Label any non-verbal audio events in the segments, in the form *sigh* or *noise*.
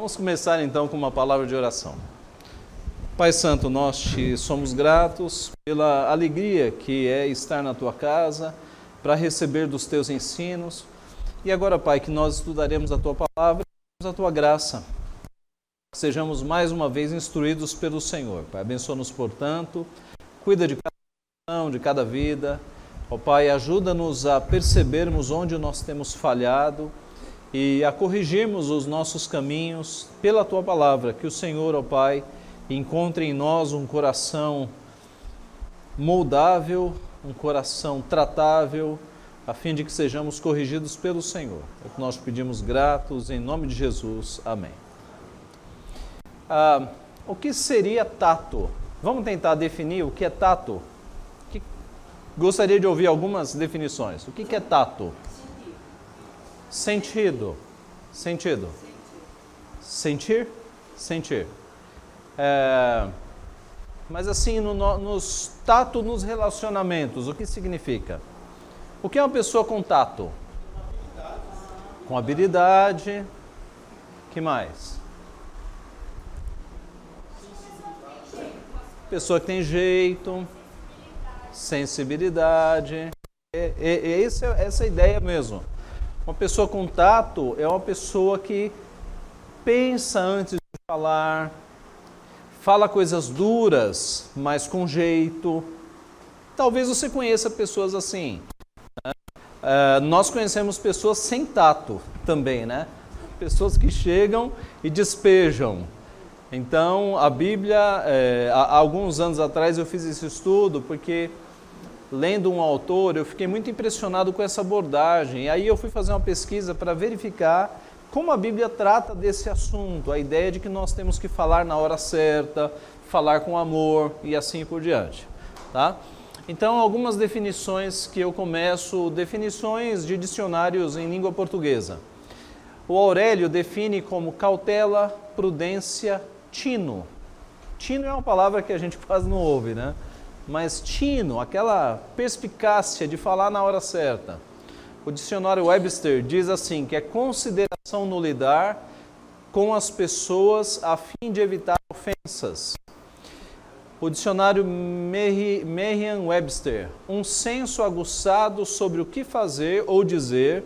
Vamos começar então com uma palavra de oração. Pai Santo, nós te somos gratos pela alegria que é estar na tua casa, para receber dos teus ensinos. E agora, Pai, que nós estudaremos a tua palavra, a tua graça. Sejamos mais uma vez instruídos pelo Senhor. Pai, abençoa-nos, portanto, cuida de cada de cada vida. Ó Pai, ajuda-nos a percebermos onde nós temos falhado e a corrigirmos os nossos caminhos pela tua palavra. Que o Senhor, ó Pai, encontre em nós um coração moldável, um coração tratável, a fim de que sejamos corrigidos pelo Senhor. É o que nós pedimos gratos, em nome de Jesus. Amém. Ah, o que seria tato? Vamos tentar definir o que é tato? Gostaria de ouvir algumas definições. O que é tato? Sentido. Sentido. Sentir? Sentir. É, mas assim, no, nos tato nos relacionamentos, o que significa? O que é uma pessoa com tato? Com habilidade. que mais? Pessoa que tem jeito, sensibilidade. É, é, é essa, essa ideia mesmo. Uma pessoa com tato é uma pessoa que pensa antes de falar, fala coisas duras, mas com jeito. Talvez você conheça pessoas assim. Né? Uh, nós conhecemos pessoas sem tato também, né? Pessoas que chegam e despejam. Então, a Bíblia, é, há alguns anos atrás eu fiz esse estudo porque, lendo um autor, eu fiquei muito impressionado com essa abordagem. E aí eu fui fazer uma pesquisa para verificar como a Bíblia trata desse assunto, a ideia de que nós temos que falar na hora certa, falar com amor e assim por diante, tá? Então, algumas definições que eu começo, definições de dicionários em língua portuguesa. O Aurélio define como cautela, prudência, tino. Tino é uma palavra que a gente *laughs* quase não ouve, né? Mas tino, aquela perspicácia de falar na hora certa. O dicionário Webster diz assim, que é consideração no lidar com as pessoas a fim de evitar ofensas. O dicionário Merriam-Webster, um senso aguçado sobre o que fazer ou dizer,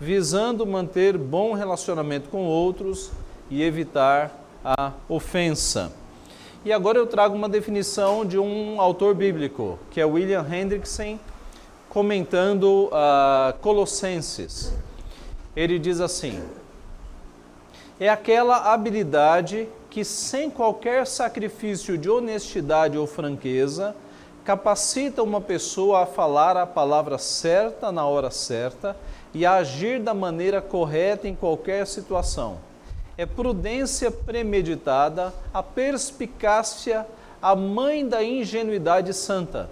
visando manter bom relacionamento com outros e evitar a ofensa. E agora eu trago uma definição de um autor bíblico, que é William Hendrickson, comentando uh, Colossenses. Ele diz assim: é aquela habilidade que, sem qualquer sacrifício de honestidade ou franqueza, capacita uma pessoa a falar a palavra certa na hora certa e a agir da maneira correta em qualquer situação. É prudência premeditada, a perspicácia, a mãe da ingenuidade santa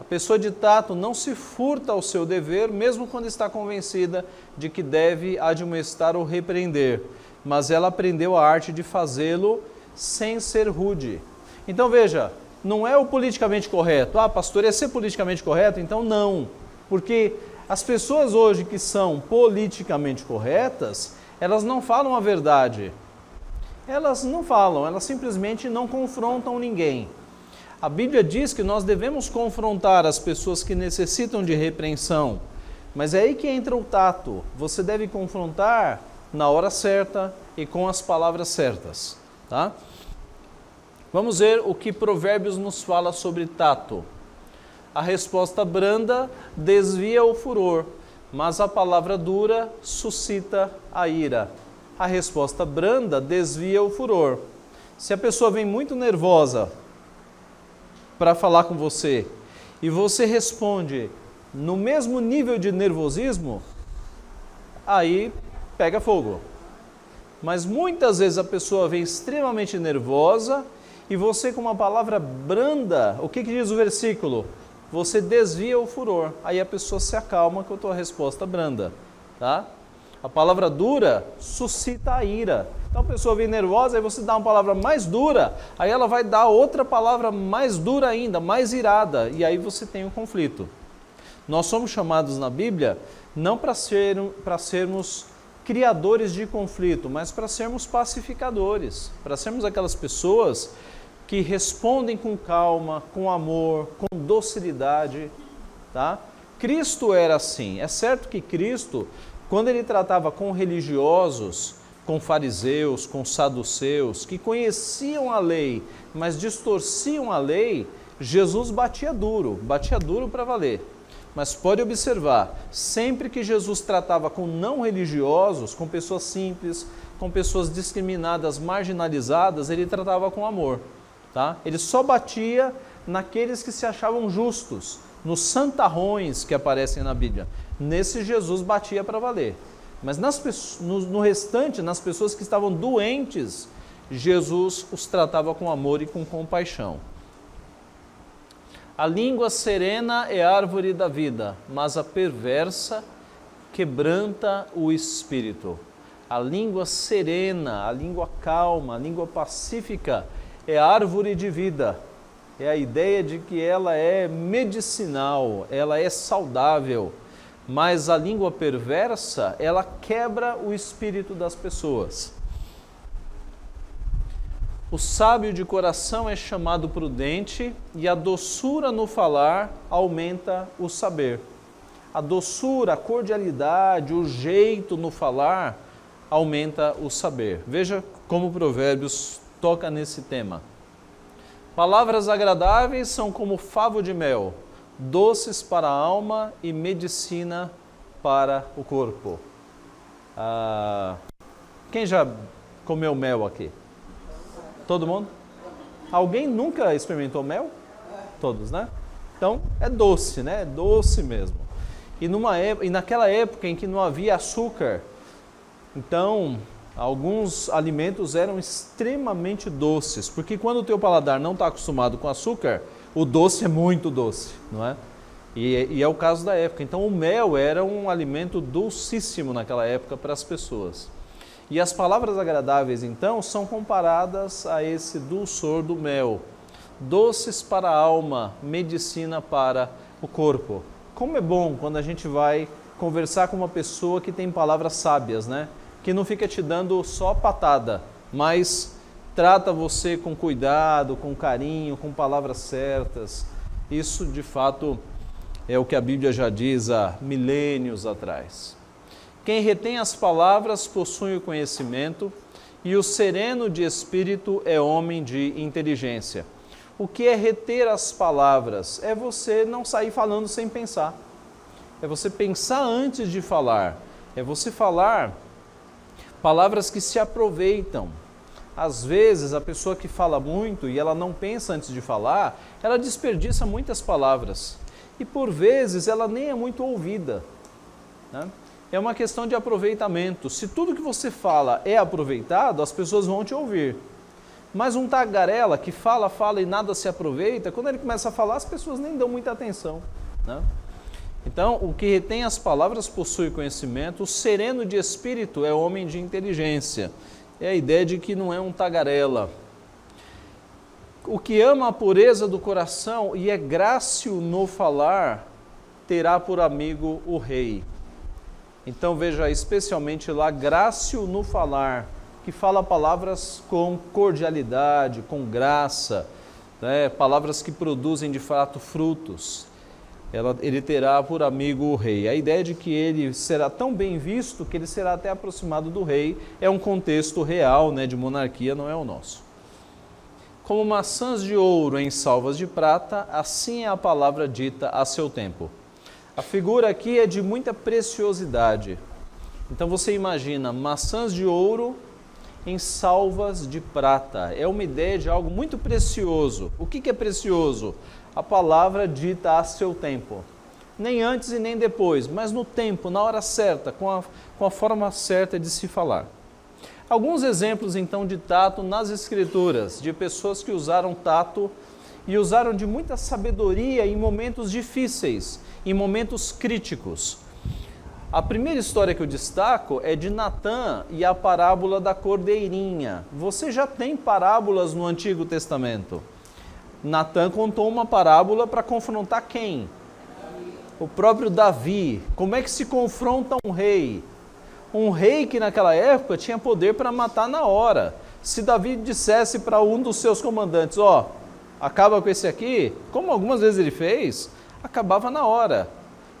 a pessoa de tato não se furta ao seu dever, mesmo quando está convencida de que deve admoestar ou repreender, mas ela aprendeu a arte de fazê-lo sem ser rude. Então veja, não é o politicamente correto. Ah, pastor, é ser politicamente correto? Então não. Porque as pessoas hoje que são politicamente corretas, elas não falam a verdade. Elas não falam, elas simplesmente não confrontam ninguém. A Bíblia diz que nós devemos confrontar as pessoas que necessitam de repreensão, mas é aí que entra o tato. Você deve confrontar na hora certa e com as palavras certas, tá? Vamos ver o que Provérbios nos fala sobre tato. A resposta branda desvia o furor, mas a palavra dura suscita a ira. A resposta branda desvia o furor. Se a pessoa vem muito nervosa, para falar com você e você responde no mesmo nível de nervosismo, aí pega fogo. Mas muitas vezes a pessoa vem extremamente nervosa e você, com uma palavra branda, o que, que diz o versículo? Você desvia o furor. Aí a pessoa se acalma com a tua resposta branda. Tá? A palavra dura suscita a ira. Então a pessoa vem nervosa, aí você dá uma palavra mais dura, aí ela vai dar outra palavra mais dura ainda, mais irada, e aí você tem um conflito. Nós somos chamados na Bíblia não para ser, sermos criadores de conflito, mas para sermos pacificadores, para sermos aquelas pessoas que respondem com calma, com amor, com docilidade, tá? Cristo era assim. É certo que Cristo, quando ele tratava com religiosos, com fariseus, com saduceus, que conheciam a lei, mas distorciam a lei, Jesus batia duro, batia duro para valer. Mas pode observar, sempre que Jesus tratava com não religiosos, com pessoas simples, com pessoas discriminadas, marginalizadas, ele tratava com amor. Tá? Ele só batia naqueles que se achavam justos, nos santarrões que aparecem na Bíblia. Nesse Jesus batia para valer. Mas nas, no, no restante, nas pessoas que estavam doentes, Jesus os tratava com amor e com compaixão. A língua serena é árvore da vida, mas a perversa quebranta o espírito. A língua serena, a língua calma, a língua pacífica é árvore de vida. É a ideia de que ela é medicinal, ela é saudável. Mas a língua perversa, ela quebra o espírito das pessoas. O sábio de coração é chamado prudente e a doçura no falar aumenta o saber. A doçura, a cordialidade, o jeito no falar aumenta o saber. Veja como Provérbios toca nesse tema. Palavras agradáveis são como favo de mel, doces para a alma e medicina para o corpo. Ah, quem já comeu mel aqui? Todo mundo? Alguém nunca experimentou mel? Todos, né? Então é doce, né? É doce mesmo. E, numa, e naquela época em que não havia açúcar, então alguns alimentos eram extremamente doces, porque quando o teu paladar não está acostumado com açúcar, o doce é muito doce, não é? E, e, é o caso da época. Então o mel era um alimento dulcíssimo naquela época para as pessoas. E as palavras agradáveis, então, são comparadas a esse dulçor do mel. Doces para a alma, medicina para o corpo. Como é bom quando a gente vai conversar com uma pessoa que tem palavras sábias, né? Que não fica te dando só patada, mas trata você com cuidado, com carinho, com palavras certas. Isso, de fato, é o que a Bíblia já diz há milênios atrás. Quem retém as palavras possui o conhecimento, e o sereno de espírito é homem de inteligência. O que é reter as palavras? É você não sair falando sem pensar. É você pensar antes de falar. É você falar palavras que se aproveitam. Às vezes, a pessoa que fala muito e ela não pensa antes de falar, ela desperdiça muitas palavras. E por vezes ela nem é muito ouvida. Né? é uma questão de aproveitamento. Se tudo que você fala é aproveitado, as pessoas vão te ouvir. Mas um tagarela que fala, fala e nada se aproveita, quando ele começa a falar, as pessoas nem dão muita atenção. Né? Então, o que retém as palavras possui conhecimento, o sereno de espírito é homem de inteligência. É a ideia de que não é um tagarela. O que ama a pureza do coração e é grácil no falar, terá por amigo o rei. Então veja especialmente lá Grácio no falar, que fala palavras com cordialidade, com graça, né? palavras que produzem de fato frutos. Ela, ele terá por amigo o rei. A ideia de que ele será tão bem visto que ele será até aproximado do rei é um contexto real né, de monarquia, não é o nosso. Como maçãs de ouro em salvas de prata, assim é a palavra dita a seu tempo. A figura aqui é de muita preciosidade. Então você imagina maçãs de ouro em salvas de prata. É uma ideia de algo muito precioso. O que é precioso? A palavra dita a seu tempo. Nem antes e nem depois, mas no tempo, na hora certa, com a, com a forma certa de se falar. Alguns exemplos então de tato nas Escrituras, de pessoas que usaram tato e usaram de muita sabedoria em momentos difíceis em momentos críticos. A primeira história que eu destaco é de Natã e a parábola da cordeirinha. Você já tem parábolas no Antigo Testamento. Natã contou uma parábola para confrontar quem? O próprio Davi. Como é que se confronta um rei? um rei que naquela época tinha poder para matar na hora. Se Davi dissesse para um dos seus comandantes, ó, oh, acaba com esse aqui, como algumas vezes ele fez, acabava na hora.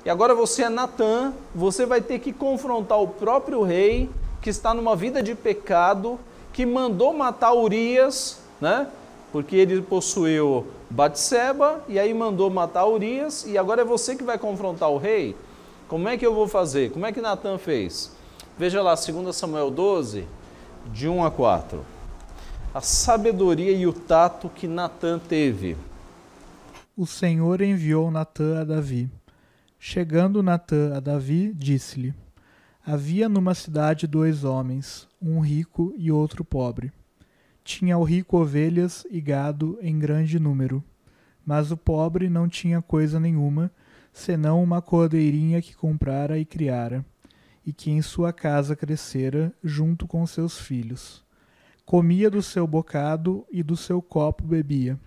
E agora você é Natã, você vai ter que confrontar o próprio rei que está numa vida de pecado, que mandou matar Urias, né? Porque ele possuiu Batseba e aí mandou matar Urias e agora é você que vai confrontar o rei. Como é que eu vou fazer? Como é que Natan fez? Veja lá, 2 Samuel 12, de 1 a 4. A sabedoria e o tato que Natan teve. O Senhor enviou Natã a Davi. Chegando Natã a Davi, disse-lhe: Havia numa cidade dois homens, um rico e outro pobre. Tinha o rico ovelhas e gado em grande número, mas o pobre não tinha coisa nenhuma, senão uma cordeirinha que comprara e criara, e que em sua casa crescera junto com seus filhos. Comia do seu bocado e do seu copo bebia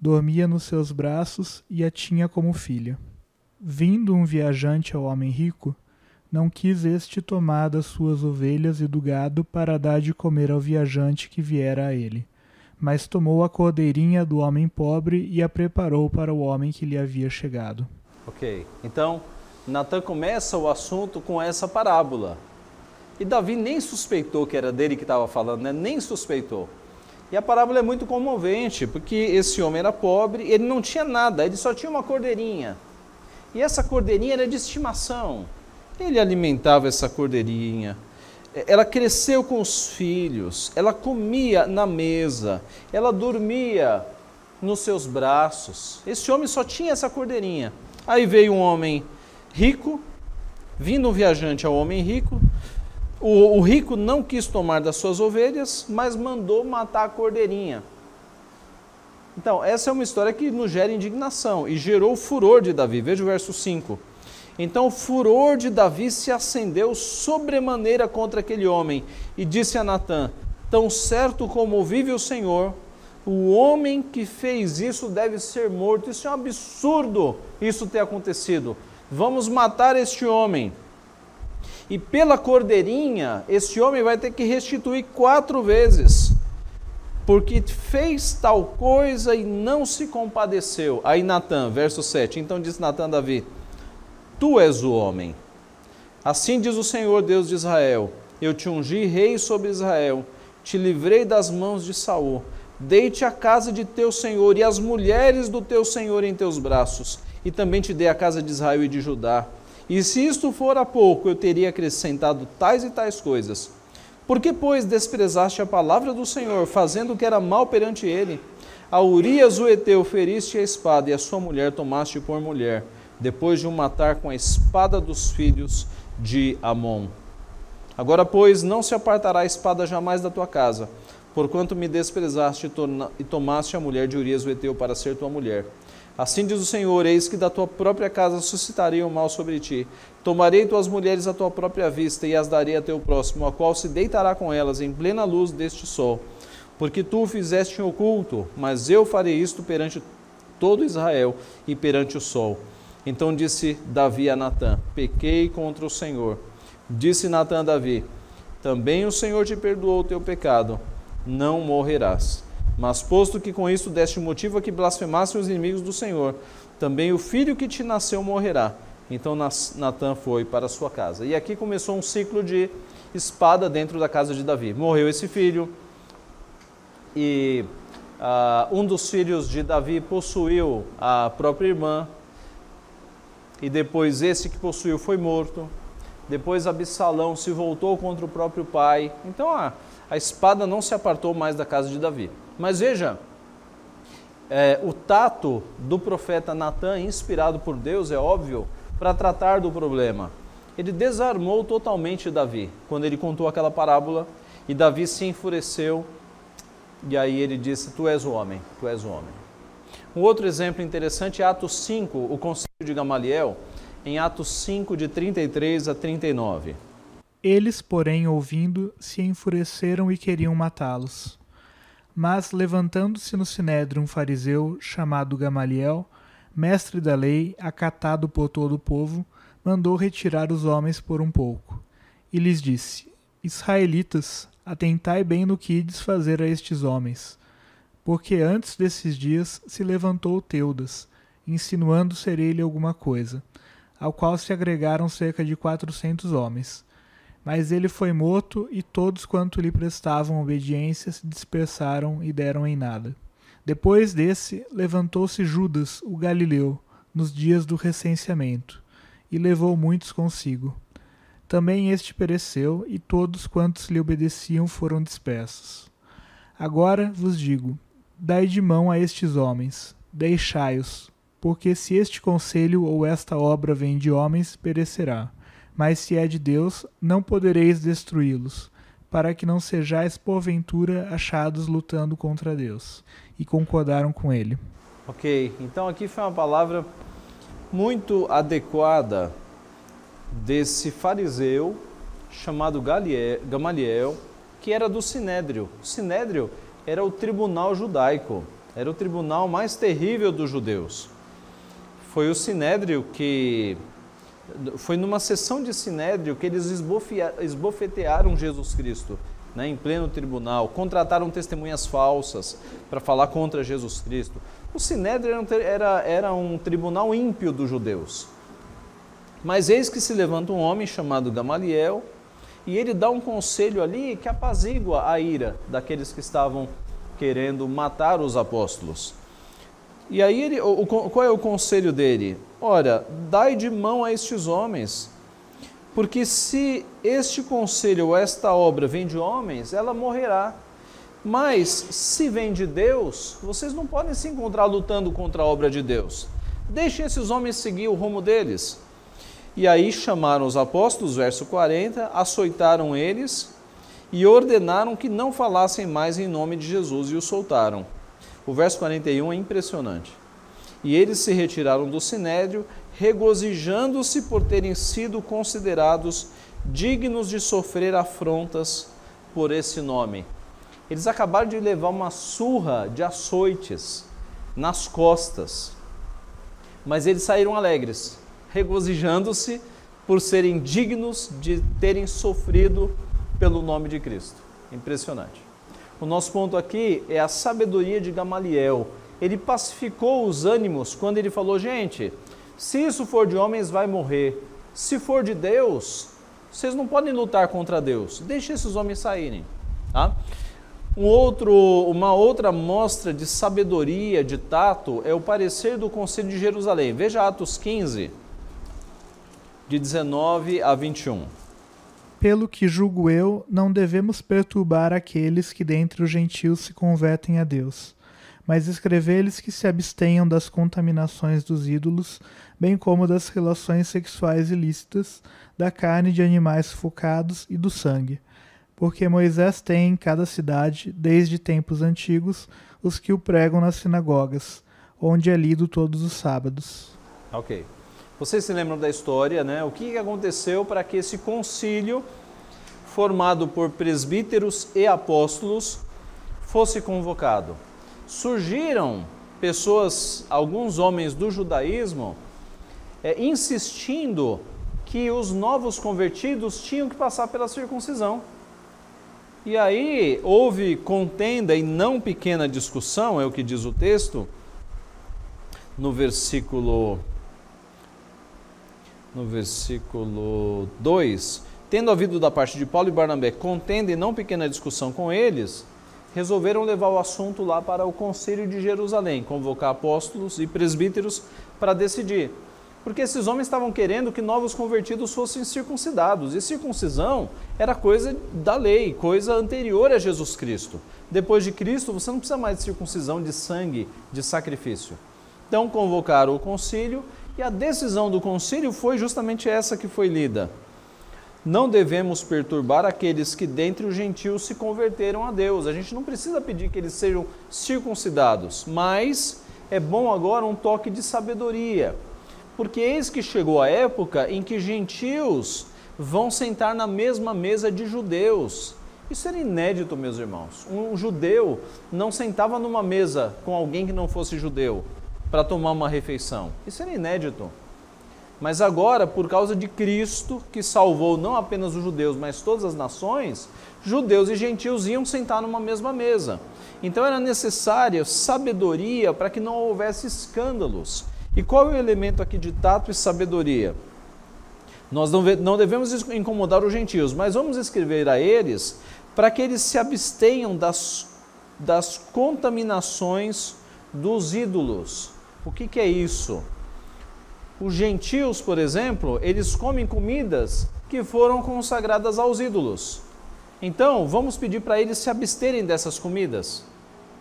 dormia nos seus braços e a tinha como filha. Vindo um viajante ao homem rico, não quis este tomar das suas ovelhas e do gado para dar de comer ao viajante que viera a ele, mas tomou a cordeirinha do homem pobre e a preparou para o homem que lhe havia chegado. Ok, então Natan começa o assunto com essa parábola. E Davi nem suspeitou que era dele que estava falando, né? nem suspeitou. E a parábola é muito comovente, porque esse homem era pobre, ele não tinha nada, ele só tinha uma cordeirinha. E essa cordeirinha era de estimação. Ele alimentava essa cordeirinha. Ela cresceu com os filhos, ela comia na mesa, ela dormia nos seus braços. Esse homem só tinha essa cordeirinha. Aí veio um homem rico, vindo um viajante ao homem rico, o, o rico não quis tomar das suas ovelhas, mas mandou matar a cordeirinha. Então, essa é uma história que nos gera indignação e gerou o furor de Davi. Veja o verso 5. Então o furor de Davi se acendeu sobremaneira contra aquele homem e disse a Natã: Tão certo como vive o Senhor, o homem que fez isso deve ser morto. Isso é um absurdo, isso ter acontecido. Vamos matar este homem. E pela cordeirinha, esse homem vai ter que restituir quatro vezes, porque fez tal coisa e não se compadeceu. Aí Natan, verso 7. Então disse Natan Davi: Tu és o homem. Assim diz o Senhor Deus de Israel: Eu te ungi rei sobre Israel, te livrei das mãos de Saul. Dei-te a casa de teu senhor e as mulheres do teu senhor em teus braços, e também te dei a casa de Israel e de Judá e se isto fora pouco, eu teria acrescentado tais e tais coisas. Por que, pois, desprezaste a palavra do Senhor, fazendo o que era mal perante ele? A Urias o Eteu feriste a espada, e a sua mulher tomaste por mulher, depois de o matar com a espada dos filhos de Amon. Agora, pois, não se apartará a espada jamais da tua casa, porquanto me desprezaste e tomaste a mulher de Urias o Eteu para ser tua mulher. Assim diz o Senhor: Eis que da tua própria casa suscitarei o mal sobre ti. Tomarei tuas mulheres à tua própria vista e as darei a teu próximo, a qual se deitará com elas em plena luz deste sol. Porque tu fizeste em oculto, mas eu farei isto perante todo Israel e perante o sol. Então disse Davi a Natã: Pequei contra o Senhor. Disse Natã a Davi: Também o Senhor te perdoou o teu pecado, não morrerás. Mas posto que com isso deste motivo a que blasfemassem os inimigos do Senhor, também o filho que te nasceu morrerá. Então Natan foi para sua casa. E aqui começou um ciclo de espada dentro da casa de Davi. Morreu esse filho, e uh, um dos filhos de Davi possuiu a própria irmã, e depois esse que possuiu foi morto. Depois Absalão se voltou contra o próprio pai. Então a, a espada não se apartou mais da casa de Davi. Mas veja, é, o tato do profeta Natan, inspirado por Deus, é óbvio, para tratar do problema. Ele desarmou totalmente Davi quando ele contou aquela parábola e Davi se enfureceu e aí ele disse: Tu és o homem, tu és o homem. Um outro exemplo interessante é Atos 5, o conselho de Gamaliel, em Atos 5, de 33 a 39. Eles, porém, ouvindo, se enfureceram e queriam matá-los. Mas, levantando-se no sinédrio um fariseu chamado Gamaliel, mestre da lei, acatado por todo o povo, mandou retirar os homens por um pouco. e lhes disse: Israelitas, atentai bem no que ides fazer a estes homens. Porque antes desses dias se levantou Teudas, insinuando ser ele alguma coisa, ao qual se agregaram cerca de quatrocentos homens. Mas ele foi morto, e todos quanto lhe prestavam obediência se dispersaram e deram em nada. Depois desse, levantou-se Judas, o Galileu, nos dias do recenseamento, e levou muitos consigo. Também este pereceu, e todos quantos lhe obedeciam foram dispersos. Agora vos digo: dai de mão a estes homens, deixai-os, porque se este conselho ou esta obra vem de homens, perecerá mas se é de Deus, não podereis destruí-los, para que não sejais porventura achados lutando contra Deus. E concordaram com ele. Ok, então aqui foi uma palavra muito adequada desse fariseu chamado Gamaliel, que era do Sinédrio. O Sinédrio era o tribunal judaico, era o tribunal mais terrível dos judeus. Foi o Sinédrio que foi numa sessão de sinédrio que eles esbofetearam Jesus Cristo, né, em pleno tribunal, contrataram testemunhas falsas para falar contra Jesus Cristo. O sinédrio era era um tribunal ímpio dos judeus. Mas eis que se levanta um homem chamado Gamaliel e ele dá um conselho ali que apazigua a ira daqueles que estavam querendo matar os apóstolos. E aí, ele, o, qual é o conselho dele? Ora, dai de mão a estes homens, porque se este conselho ou esta obra vem de homens, ela morrerá. Mas se vem de Deus, vocês não podem se encontrar lutando contra a obra de Deus. Deixem esses homens seguir o rumo deles. E aí chamaram os apóstolos, verso 40, açoitaram eles e ordenaram que não falassem mais em nome de Jesus e os soltaram. O verso 41 é impressionante. E eles se retiraram do sinédrio, regozijando-se por terem sido considerados dignos de sofrer afrontas por esse nome. Eles acabaram de levar uma surra de açoites nas costas, mas eles saíram alegres, regozijando-se por serem dignos de terem sofrido pelo nome de Cristo. Impressionante. O nosso ponto aqui é a sabedoria de Gamaliel. Ele pacificou os ânimos quando ele falou: gente, se isso for de homens, vai morrer. Se for de Deus, vocês não podem lutar contra Deus. Deixe esses homens saírem. Tá? Um outro, uma outra mostra de sabedoria, de tato, é o parecer do Conselho de Jerusalém. Veja Atos 15, de 19 a 21. Pelo que julgo eu, não devemos perturbar aqueles que dentre os gentios se convertem a Deus, mas escrever-lhes que se abstenham das contaminações dos ídolos, bem como das relações sexuais ilícitas, da carne de animais sufocados e do sangue. Porque Moisés tem em cada cidade, desde tempos antigos, os que o pregam nas sinagogas, onde é lido todos os sábados. Ok. Vocês se lembram da história, né? O que aconteceu para que esse concílio, formado por presbíteros e apóstolos, fosse convocado? Surgiram pessoas, alguns homens do judaísmo, é, insistindo que os novos convertidos tinham que passar pela circuncisão. E aí houve contenda e não pequena discussão, é o que diz o texto, no versículo no versículo 2, tendo havido da parte de Paulo e Barnabé contenda e não pequena discussão com eles, resolveram levar o assunto lá para o conselho de Jerusalém, convocar apóstolos e presbíteros para decidir. Porque esses homens estavam querendo que novos convertidos fossem circuncidados, e circuncisão era coisa da lei, coisa anterior a Jesus Cristo. Depois de Cristo, você não precisa mais de circuncisão de sangue, de sacrifício. Então convocaram o concílio e a decisão do concílio foi justamente essa que foi lida. Não devemos perturbar aqueles que dentre os gentios se converteram a Deus. A gente não precisa pedir que eles sejam circuncidados, mas é bom agora um toque de sabedoria. Porque eis que chegou a época em que gentios vão sentar na mesma mesa de judeus. Isso era inédito, meus irmãos. Um judeu não sentava numa mesa com alguém que não fosse judeu para tomar uma refeição. Isso era inédito. Mas agora, por causa de Cristo, que salvou não apenas os judeus, mas todas as nações, judeus e gentios iam sentar numa mesma mesa. Então era necessária sabedoria para que não houvesse escândalos. E qual é o elemento aqui de tato e sabedoria? Nós não devemos incomodar os gentios, mas vamos escrever a eles para que eles se abstenham das, das contaminações dos ídolos. O que, que é isso? Os gentios, por exemplo, eles comem comidas que foram consagradas aos ídolos. Então, vamos pedir para eles se absterem dessas comidas,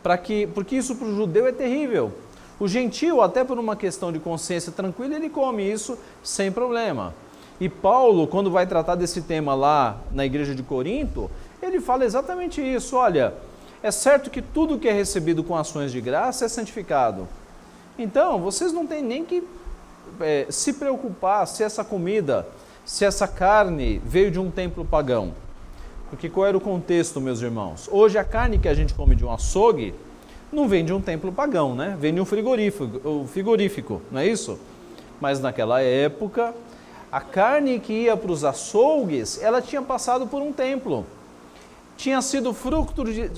para que, porque isso para o judeu é terrível. O gentio, até por uma questão de consciência tranquila, ele come isso sem problema. E Paulo, quando vai tratar desse tema lá na igreja de Corinto, ele fala exatamente isso. Olha, é certo que tudo que é recebido com ações de graça é santificado. Então, vocês não têm nem que é, se preocupar se essa comida, se essa carne veio de um templo pagão. Porque qual era o contexto, meus irmãos? Hoje a carne que a gente come de um açougue não vem de um templo pagão, né? Vem de um frigorífico, frigorífico, não é isso? Mas naquela época, a carne que ia para os açougues, ela tinha passado por um templo. Tinha sido fruto de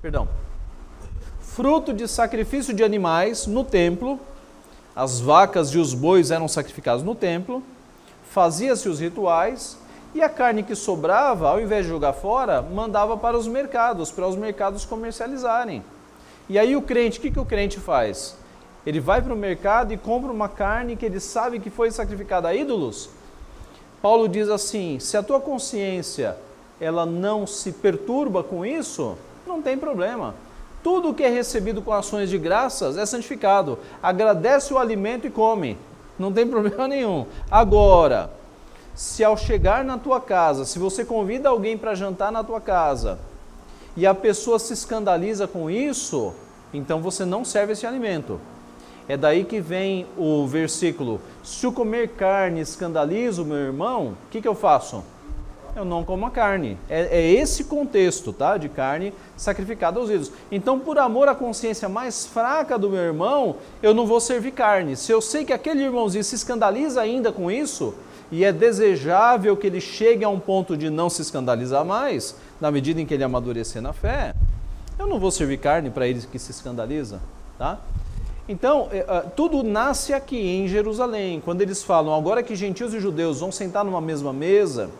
perdão, fruto de sacrifício de animais no templo. As vacas e os bois eram sacrificados no templo. Fazia-se os rituais e a carne que sobrava, ao invés de jogar fora, mandava para os mercados, para os mercados comercializarem. E aí o crente, o que, que o crente faz? Ele vai para o mercado e compra uma carne que ele sabe que foi sacrificada a ídolos. Paulo diz assim: se a tua consciência ela não se perturba com isso, não tem problema. Tudo que é recebido com ações de graças é santificado. Agradece o alimento e come. Não tem *laughs* problema nenhum. Agora, se ao chegar na tua casa, se você convida alguém para jantar na tua casa e a pessoa se escandaliza com isso, então você não serve esse alimento. É daí que vem o versículo: Se o comer carne escandaliza o meu irmão, o que, que eu faço? Eu não como a carne. É, é esse contexto, tá? De carne sacrificada aos ídolos. Então, por amor à consciência mais fraca do meu irmão, eu não vou servir carne. Se eu sei que aquele irmãozinho se escandaliza ainda com isso, e é desejável que ele chegue a um ponto de não se escandalizar mais, na medida em que ele amadurecer na fé, eu não vou servir carne para ele que se escandaliza, tá? Então, é, é, tudo nasce aqui em Jerusalém. Quando eles falam, agora que gentios e judeus vão sentar numa mesma mesa,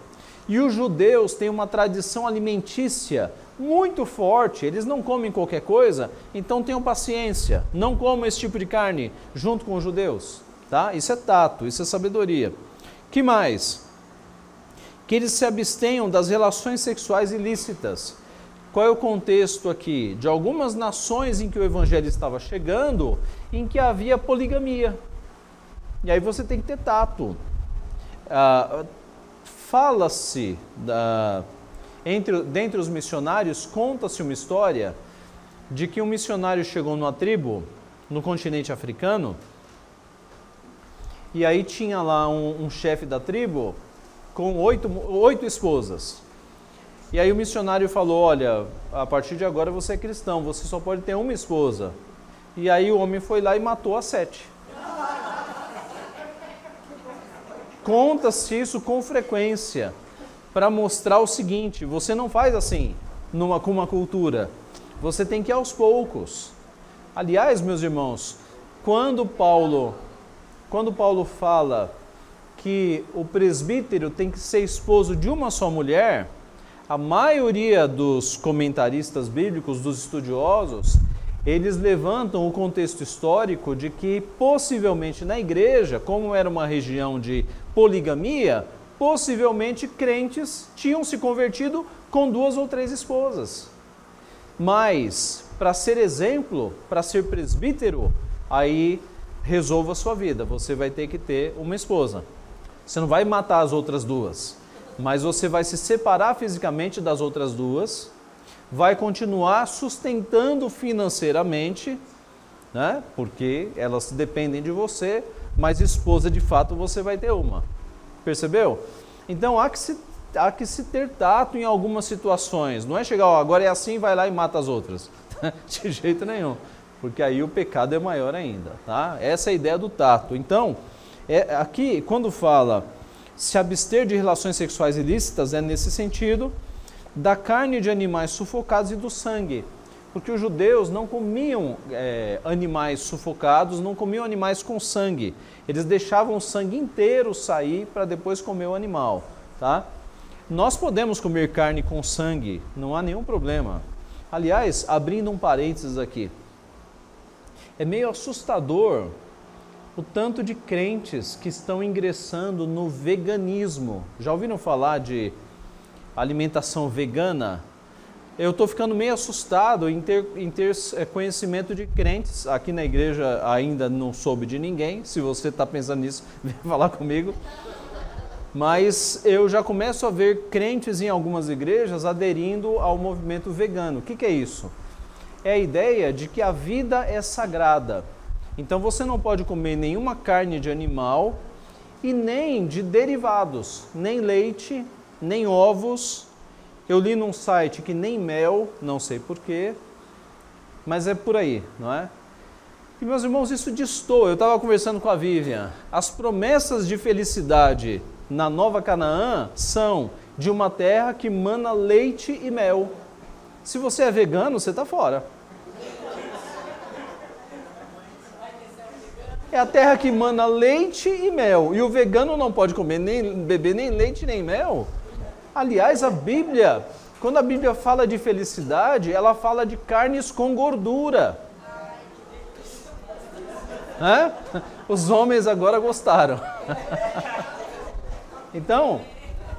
e os judeus têm uma tradição alimentícia muito forte, eles não comem qualquer coisa, então tenham paciência, não comam esse tipo de carne junto com os judeus, tá? Isso é tato, isso é sabedoria. Que mais? Que eles se abstenham das relações sexuais ilícitas. Qual é o contexto aqui? De algumas nações em que o evangelho estava chegando, em que havia poligamia. E aí você tem que ter tato. Ah, Fala-se, entre, dentre os missionários, conta-se uma história de que um missionário chegou numa tribo no continente africano e aí tinha lá um, um chefe da tribo com oito, oito esposas. E aí o missionário falou: Olha, a partir de agora você é cristão, você só pode ter uma esposa. E aí o homem foi lá e matou as sete. Conta-se isso com frequência para mostrar o seguinte: você não faz assim numa, com uma cultura, você tem que ir aos poucos. Aliás, meus irmãos, quando Paulo quando Paulo fala que o presbítero tem que ser esposo de uma só mulher, a maioria dos comentaristas bíblicos, dos estudiosos, eles levantam o contexto histórico de que possivelmente na igreja, como era uma região de poligamia, possivelmente crentes tinham se convertido com duas ou três esposas. Mas, para ser exemplo, para ser presbítero, aí resolva a sua vida. Você vai ter que ter uma esposa. Você não vai matar as outras duas, mas você vai se separar fisicamente das outras duas, vai continuar sustentando financeiramente, né? Porque elas dependem de você, mas esposa de fato você vai ter uma. Percebeu? Então há que se, há que se ter tato em algumas situações. Não é chegar, ó, agora é assim, vai lá e mata as outras. *laughs* de jeito nenhum porque aí o pecado é maior ainda, tá? Essa é a ideia do tato. Então, É, aqui, quando fala se abster de relações sexuais ilícitas, é nesse sentido da carne de animais sufocados e do sangue. Porque os judeus não comiam é, animais sufocados, não comiam animais com sangue. Eles deixavam o sangue inteiro sair para depois comer o animal. Tá? Nós podemos comer carne com sangue, não há nenhum problema. Aliás, abrindo um parênteses aqui, é meio assustador o tanto de crentes que estão ingressando no veganismo. Já ouviram falar de alimentação vegana? Eu estou ficando meio assustado em ter, em ter é, conhecimento de crentes. Aqui na igreja ainda não soube de ninguém. Se você está pensando nisso, *laughs* vem falar comigo. Mas eu já começo a ver crentes em algumas igrejas aderindo ao movimento vegano. O que, que é isso? É a ideia de que a vida é sagrada. Então você não pode comer nenhuma carne de animal e nem de derivados, nem leite, nem ovos. Eu li num site que nem mel, não sei porquê, mas é por aí, não é? E meus irmãos, isso distou. Eu estava conversando com a Vivian. As promessas de felicidade na Nova Canaã são de uma terra que mana leite e mel. Se você é vegano, você está fora. É a terra que mana leite e mel. E o vegano não pode comer nem beber nem leite nem mel. Aliás, a Bíblia, quando a Bíblia fala de felicidade, ela fala de carnes com gordura. Hã? Os homens agora gostaram. *laughs* então,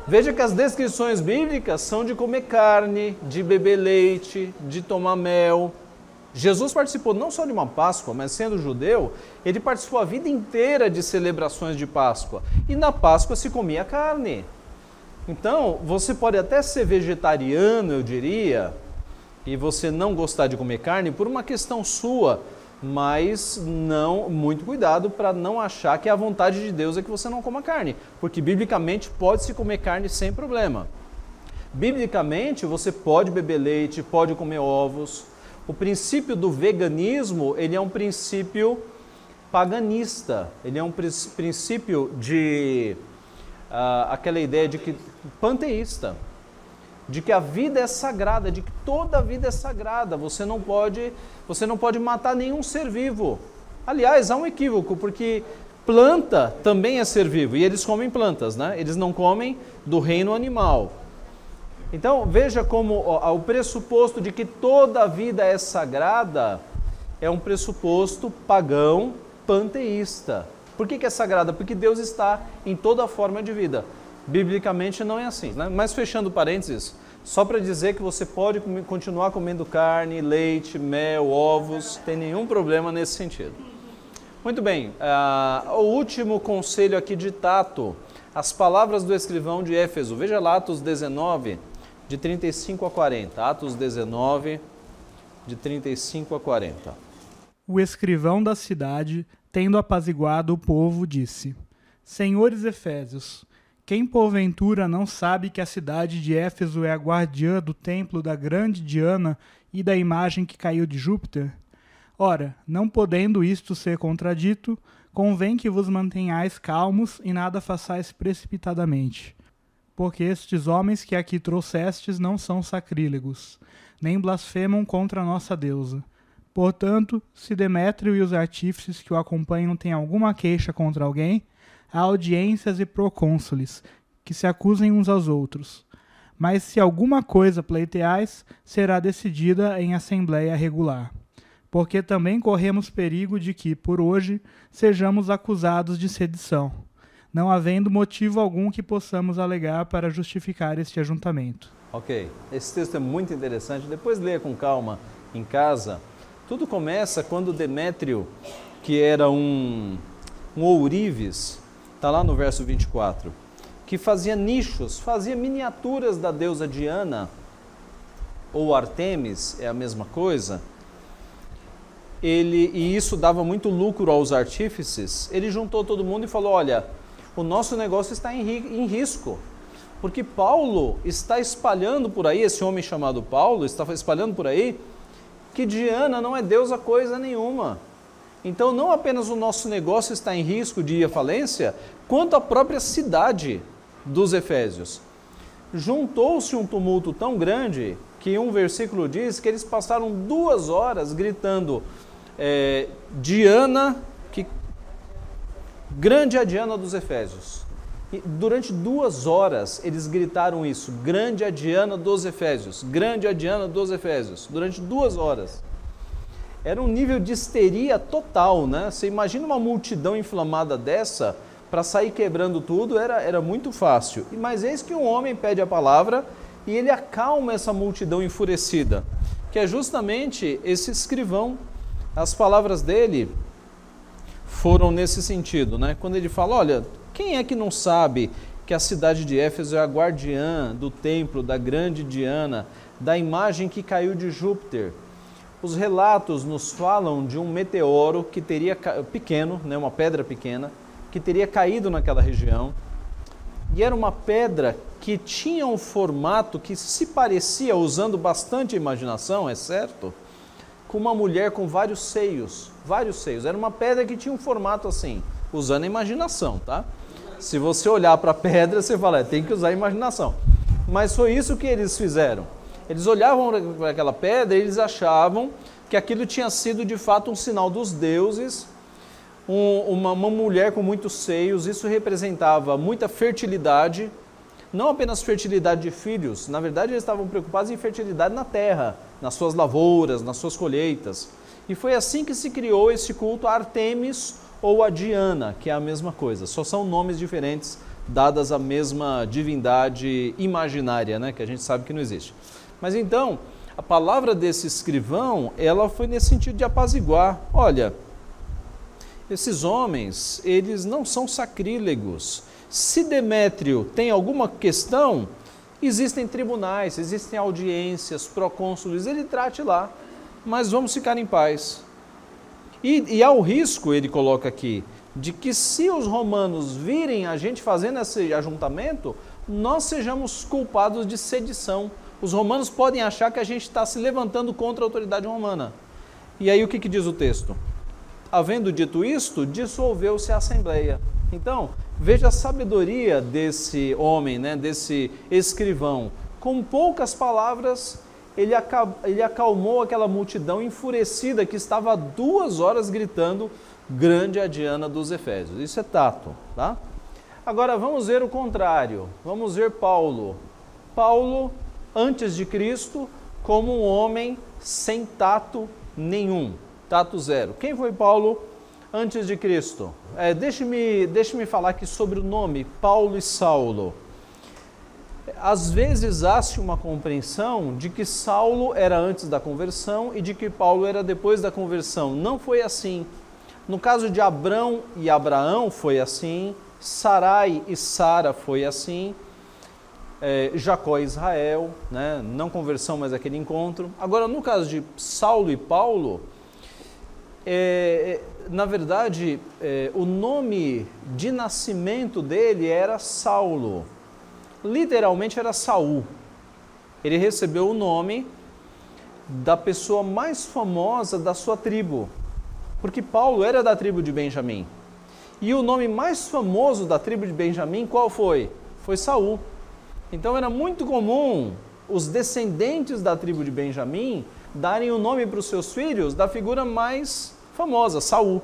veja que as descrições bíblicas são de comer carne, de beber leite, de tomar mel. Jesus participou não só de uma Páscoa, mas sendo judeu, ele participou a vida inteira de celebrações de Páscoa. E na Páscoa se comia carne. Então, você pode até ser vegetariano, eu diria, e você não gostar de comer carne por uma questão sua, mas não muito cuidado para não achar que a vontade de Deus é que você não coma carne, porque biblicamente pode se comer carne sem problema. Biblicamente, você pode beber leite, pode comer ovos, o princípio do veganismo, ele é um princípio paganista, ele é um princípio de uh, aquela ideia de que panteísta, de que a vida é sagrada, de que toda a vida é sagrada. Você não pode, você não pode matar nenhum ser vivo. Aliás, há um equívoco, porque planta também é ser vivo e eles comem plantas, né? Eles não comem do reino animal. Então veja como ó, o pressuposto de que toda a vida é sagrada é um pressuposto pagão panteísta. Por que, que é sagrada? Porque Deus está em toda forma de vida. Biblicamente não é assim. Né? Mas fechando parênteses, só para dizer que você pode continuar comendo carne, leite, mel, ovos, tem nenhum problema nesse sentido. Muito bem, uh, o último conselho aqui de Tato, as palavras do escrivão de Éfeso. Veja lá Atos 19, de 35 a 40. Atos 19, de 35 a 40. O escrivão da cidade, tendo apaziguado o povo, disse: Senhores Efésios, quem porventura não sabe que a cidade de Éfeso é a guardiã do templo da grande Diana e da imagem que caiu de Júpiter? Ora, não podendo isto ser contradito, convém que vos mantenhais calmos e nada façais precipitadamente porque estes homens que aqui trouxestes não são sacrílegos, nem blasfemam contra a nossa deusa. Portanto, se Demétrio e os artífices que o acompanham têm alguma queixa contra alguém, há audiências e procônsules, que se acusem uns aos outros. Mas se alguma coisa pleiteais, será decidida em assembleia regular. Porque também corremos perigo de que, por hoje, sejamos acusados de sedição não havendo motivo algum que possamos alegar para justificar este ajuntamento. Ok, esse texto é muito interessante. Depois leia com calma em casa. Tudo começa quando Demétrio, que era um, um ourives, está lá no verso 24, que fazia nichos, fazia miniaturas da deusa Diana, ou Artemis, é a mesma coisa. Ele, e isso dava muito lucro aos artífices. Ele juntou todo mundo e falou: Olha, o nosso negócio está em, em risco. Porque Paulo está espalhando por aí, esse homem chamado Paulo está espalhando por aí, que Diana não é deusa coisa nenhuma. Então, não apenas o nosso negócio está em risco de ir à falência, quanto a própria cidade dos Efésios. Juntou-se um tumulto tão grande que um versículo diz que eles passaram duas horas gritando: é, Diana, que grande a Diana dos Efésios. E durante duas horas eles gritaram isso: Grande a Diana dos Efésios, grande a Diana dos Efésios. Durante duas horas era um nível de histeria total, né? Você imagina uma multidão inflamada dessa, para sair quebrando tudo era, era muito fácil. Mas eis que um homem pede a palavra e ele acalma essa multidão enfurecida, que é justamente esse escrivão. As palavras dele foram nesse sentido, né? Quando ele fala: Olha, quem é que não sabe que a cidade de Éfeso é a guardiã do templo da grande Diana, da imagem que caiu de Júpiter? Os relatos nos falam de um meteoro que teria pequeno, né, uma pedra pequena, que teria caído naquela região. E era uma pedra que tinha um formato que se parecia, usando bastante imaginação, é certo, com uma mulher com vários seios, vários seios. Era uma pedra que tinha um formato assim, usando a imaginação, tá? Se você olhar para a pedra, você fala, é, tem que usar a imaginação. Mas foi isso que eles fizeram. Eles olhavam para aquela pedra e eles achavam que aquilo tinha sido de fato um sinal dos deuses, um, uma, uma mulher com muitos seios, isso representava muita fertilidade, não apenas fertilidade de filhos, na verdade eles estavam preocupados em fertilidade na terra, nas suas lavouras, nas suas colheitas. E foi assim que se criou esse culto a Artemis ou a Diana, que é a mesma coisa, só são nomes diferentes dadas à mesma divindade imaginária, né, que a gente sabe que não existe. Mas então, a palavra desse escrivão, ela foi nesse sentido de apaziguar. Olha, esses homens, eles não são sacrílegos. Se Demétrio tem alguma questão, existem tribunais, existem audiências, procônsules, ele trate lá. Mas vamos ficar em paz. E, e há o risco, ele coloca aqui, de que se os romanos virem a gente fazendo esse ajuntamento, nós sejamos culpados de sedição os romanos podem achar que a gente está se levantando contra a autoridade romana. E aí o que, que diz o texto? Havendo dito isto, dissolveu-se a assembleia. Então, veja a sabedoria desse homem, né, desse escrivão. Com poucas palavras, ele, ele acalmou aquela multidão enfurecida que estava há duas horas gritando: Grande a Diana dos Efésios. Isso é tato, tá? Agora vamos ver o contrário. Vamos ver Paulo. Paulo antes de Cristo como um homem sem tato nenhum, tato zero. Quem foi Paulo antes de Cristo? É, Deixe-me deixe falar aqui sobre o nome Paulo e Saulo. Às vezes há-se uma compreensão de que Saulo era antes da conversão e de que Paulo era depois da conversão. Não foi assim. No caso de Abrão e Abraão foi assim, Sarai e Sara foi assim, é, Jacó e Israel, né? não conversão, mas aquele encontro. Agora, no caso de Saulo e Paulo, é, é, na verdade, é, o nome de nascimento dele era Saulo. Literalmente era Saul. Ele recebeu o nome da pessoa mais famosa da sua tribo, porque Paulo era da tribo de Benjamim. E o nome mais famoso da tribo de Benjamim qual foi? Foi Saul. Então era muito comum os descendentes da tribo de Benjamim darem o nome para os seus filhos da figura mais famosa, Saul.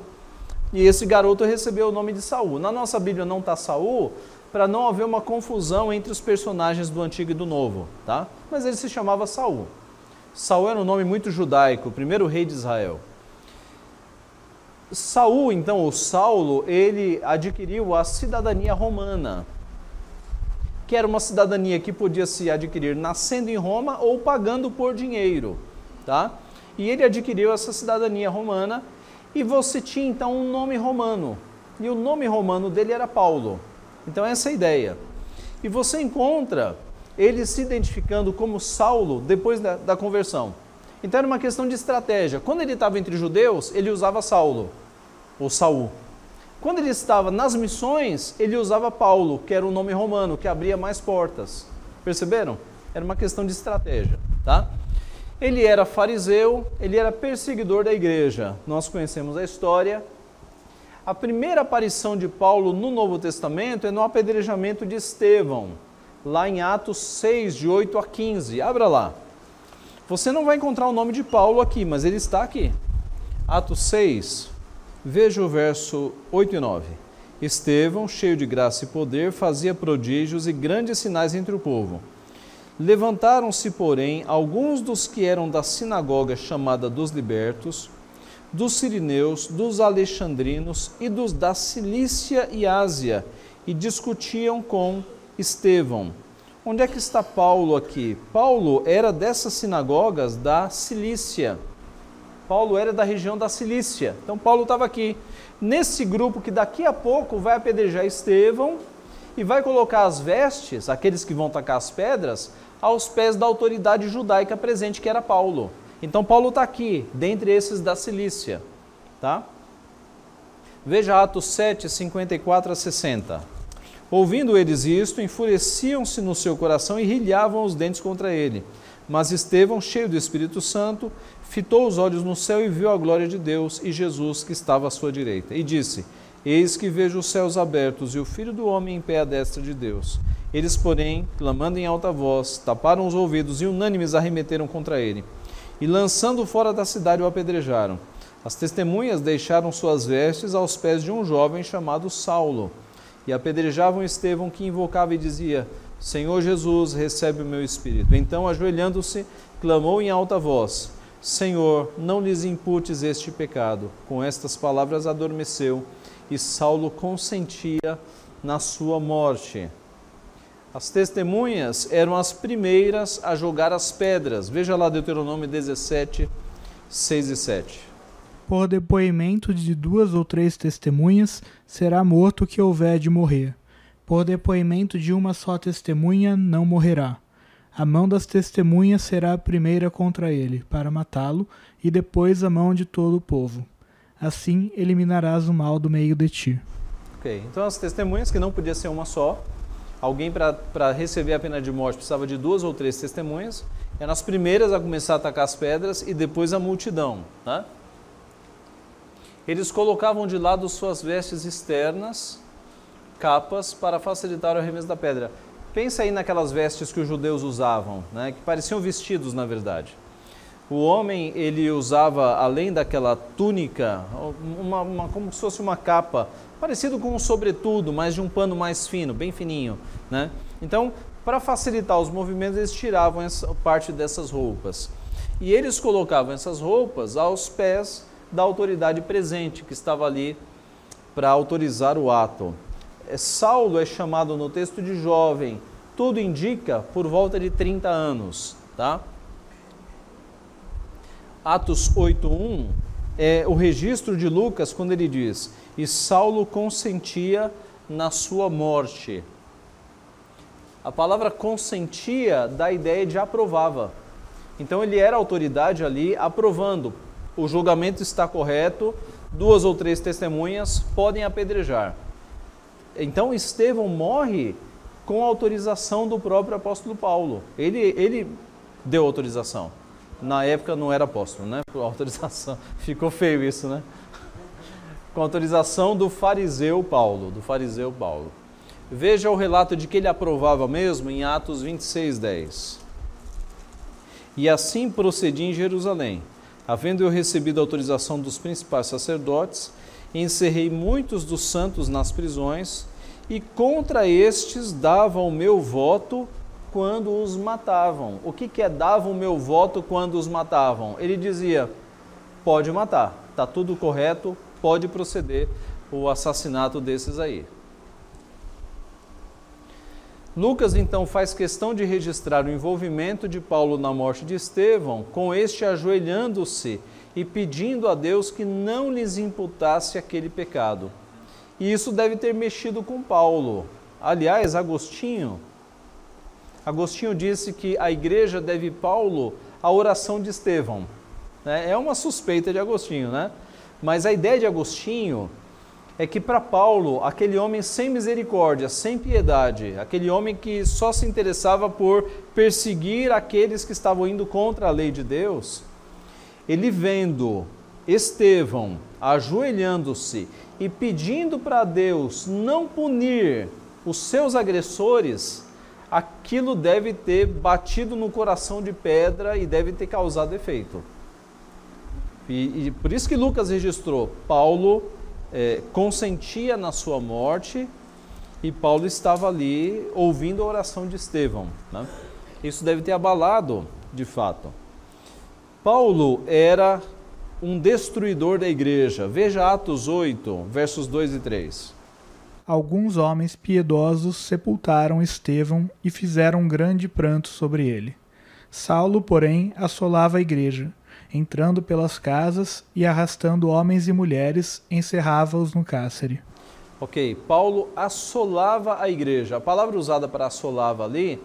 E esse garoto recebeu o nome de Saul. Na nossa Bíblia não está Saul, para não haver uma confusão entre os personagens do Antigo e do Novo, tá? Mas ele se chamava Saul. Saul era um nome muito judaico, primeiro rei de Israel. Saul, então, o Saulo, ele adquiriu a cidadania romana que era uma cidadania que podia se adquirir nascendo em Roma ou pagando por dinheiro, tá? E ele adquiriu essa cidadania romana e você tinha então um nome romano. E o nome romano dele era Paulo. Então essa é a ideia. E você encontra ele se identificando como Saulo depois da, da conversão. Então era uma questão de estratégia. Quando ele estava entre judeus, ele usava Saulo, ou Saul. Quando ele estava nas missões, ele usava Paulo, que era um nome romano, que abria mais portas. Perceberam? Era uma questão de estratégia, tá? Ele era fariseu, ele era perseguidor da igreja. Nós conhecemos a história. A primeira aparição de Paulo no Novo Testamento é no apedrejamento de Estevão, lá em Atos 6, de 8 a 15. Abra lá. Você não vai encontrar o nome de Paulo aqui, mas ele está aqui. Atos 6, veja o verso 8 e 9. Estevão, cheio de graça e poder, fazia prodígios e grandes sinais entre o povo. Levantaram-se, porém, alguns dos que eram da sinagoga chamada dos libertos, dos sirineus, dos alexandrinos e dos da Cilícia e Ásia, e discutiam com Estevão. Onde é que está Paulo aqui? Paulo era dessas sinagogas da Cilícia. Paulo era da região da Cilícia. Então Paulo estava aqui nesse grupo que daqui a pouco vai apedrejar Estevão e vai colocar as vestes, aqueles que vão tacar as pedras, aos pés da autoridade judaica presente, que era Paulo. Então Paulo está aqui, dentre esses da Cilícia. Tá? Veja Atos 7, 54 a 60. Ouvindo eles isto, enfureciam-se no seu coração e rilhavam os dentes contra ele. Mas Estevão, cheio do Espírito Santo, fitou os olhos no céu e viu a glória de Deus e Jesus que estava à sua direita. E disse: Eis que vejo os céus abertos e o Filho do Homem em pé à destra de Deus. Eles, porém, clamando em alta voz, taparam os ouvidos e unânimes arremeteram contra ele. E lançando fora da cidade o apedrejaram. As testemunhas deixaram suas vestes aos pés de um jovem chamado Saulo. E apedrejavam Estevão, que invocava e dizia: Senhor Jesus, recebe o meu espírito. Então, ajoelhando-se, clamou em alta voz: Senhor, não lhes imputes este pecado. Com estas palavras adormeceu e Saulo consentia na sua morte. As testemunhas eram as primeiras a jogar as pedras. Veja lá Deuteronômio 17, 6 e 7. Por depoimento de duas ou três testemunhas, será morto o que houver de morrer. Por depoimento de uma só testemunha, não morrerá. A mão das testemunhas será a primeira contra ele, para matá-lo, e depois a mão de todo o povo. Assim eliminarás o mal do meio de ti. Ok, então as testemunhas, que não podia ser uma só, alguém para receber a pena de morte precisava de duas ou três testemunhas, eram as primeiras a começar a atacar as pedras e depois a multidão. Tá? Eles colocavam de lado suas vestes externas, capas, para facilitar o arremesso da pedra. Pensa aí naquelas vestes que os judeus usavam, né, que pareciam vestidos na verdade. O homem ele usava além daquela túnica, uma, uma, como se fosse uma capa, parecido com um sobretudo, mas de um pano mais fino, bem fininho, né? Então, para facilitar os movimentos, eles tiravam essa parte dessas roupas. E eles colocavam essas roupas aos pés da autoridade presente que estava ali para autorizar o ato. É, Saulo é chamado no texto de jovem, tudo indica por volta de 30 anos, tá? Atos 8:1 é o registro de Lucas quando ele diz: "E Saulo consentia na sua morte". A palavra consentia dá a ideia de aprovava. Então ele era autoridade ali aprovando. O julgamento está correto, duas ou três testemunhas podem apedrejar. Então Estevão morre com autorização do próprio apóstolo Paulo. Ele, ele deu autorização na época não era apóstolo, né? Por autorização. *laughs* Ficou feio isso, né? Com autorização do fariseu Paulo, do fariseu Paulo. Veja o relato de que ele aprovava mesmo em Atos 26, 10. E assim procedi em Jerusalém, havendo eu recebido a autorização dos principais sacerdotes, encerrei muitos dos santos nas prisões, e contra estes dava o meu voto quando os matavam. O que, que é dava o meu voto quando os matavam? Ele dizia: pode matar, está tudo correto, pode proceder o assassinato desses aí. Lucas então faz questão de registrar o envolvimento de Paulo na morte de Estevão, com este ajoelhando-se e pedindo a Deus que não lhes imputasse aquele pecado. E isso deve ter mexido com Paulo. Aliás, Agostinho, Agostinho disse que a igreja deve Paulo a oração de Estevão. Né? É uma suspeita de Agostinho, né? Mas a ideia de Agostinho é que para Paulo, aquele homem sem misericórdia, sem piedade, aquele homem que só se interessava por perseguir aqueles que estavam indo contra a lei de Deus, ele vendo Estevão ajoelhando-se e pedindo para Deus não punir os seus agressores, aquilo deve ter batido no coração de pedra e deve ter causado efeito. E, e por isso que Lucas registrou: Paulo é, consentia na sua morte e Paulo estava ali ouvindo a oração de Estevão. Né? Isso deve ter abalado, de fato. Paulo era um destruidor da igreja. Veja Atos 8, versos 2 e 3. Alguns homens piedosos sepultaram Estevão e fizeram um grande pranto sobre ele. Saulo, porém, assolava a igreja entrando pelas casas e arrastando homens e mulheres, encerrava-os no cárcere. Ok, Paulo assolava a igreja. A palavra usada para assolava ali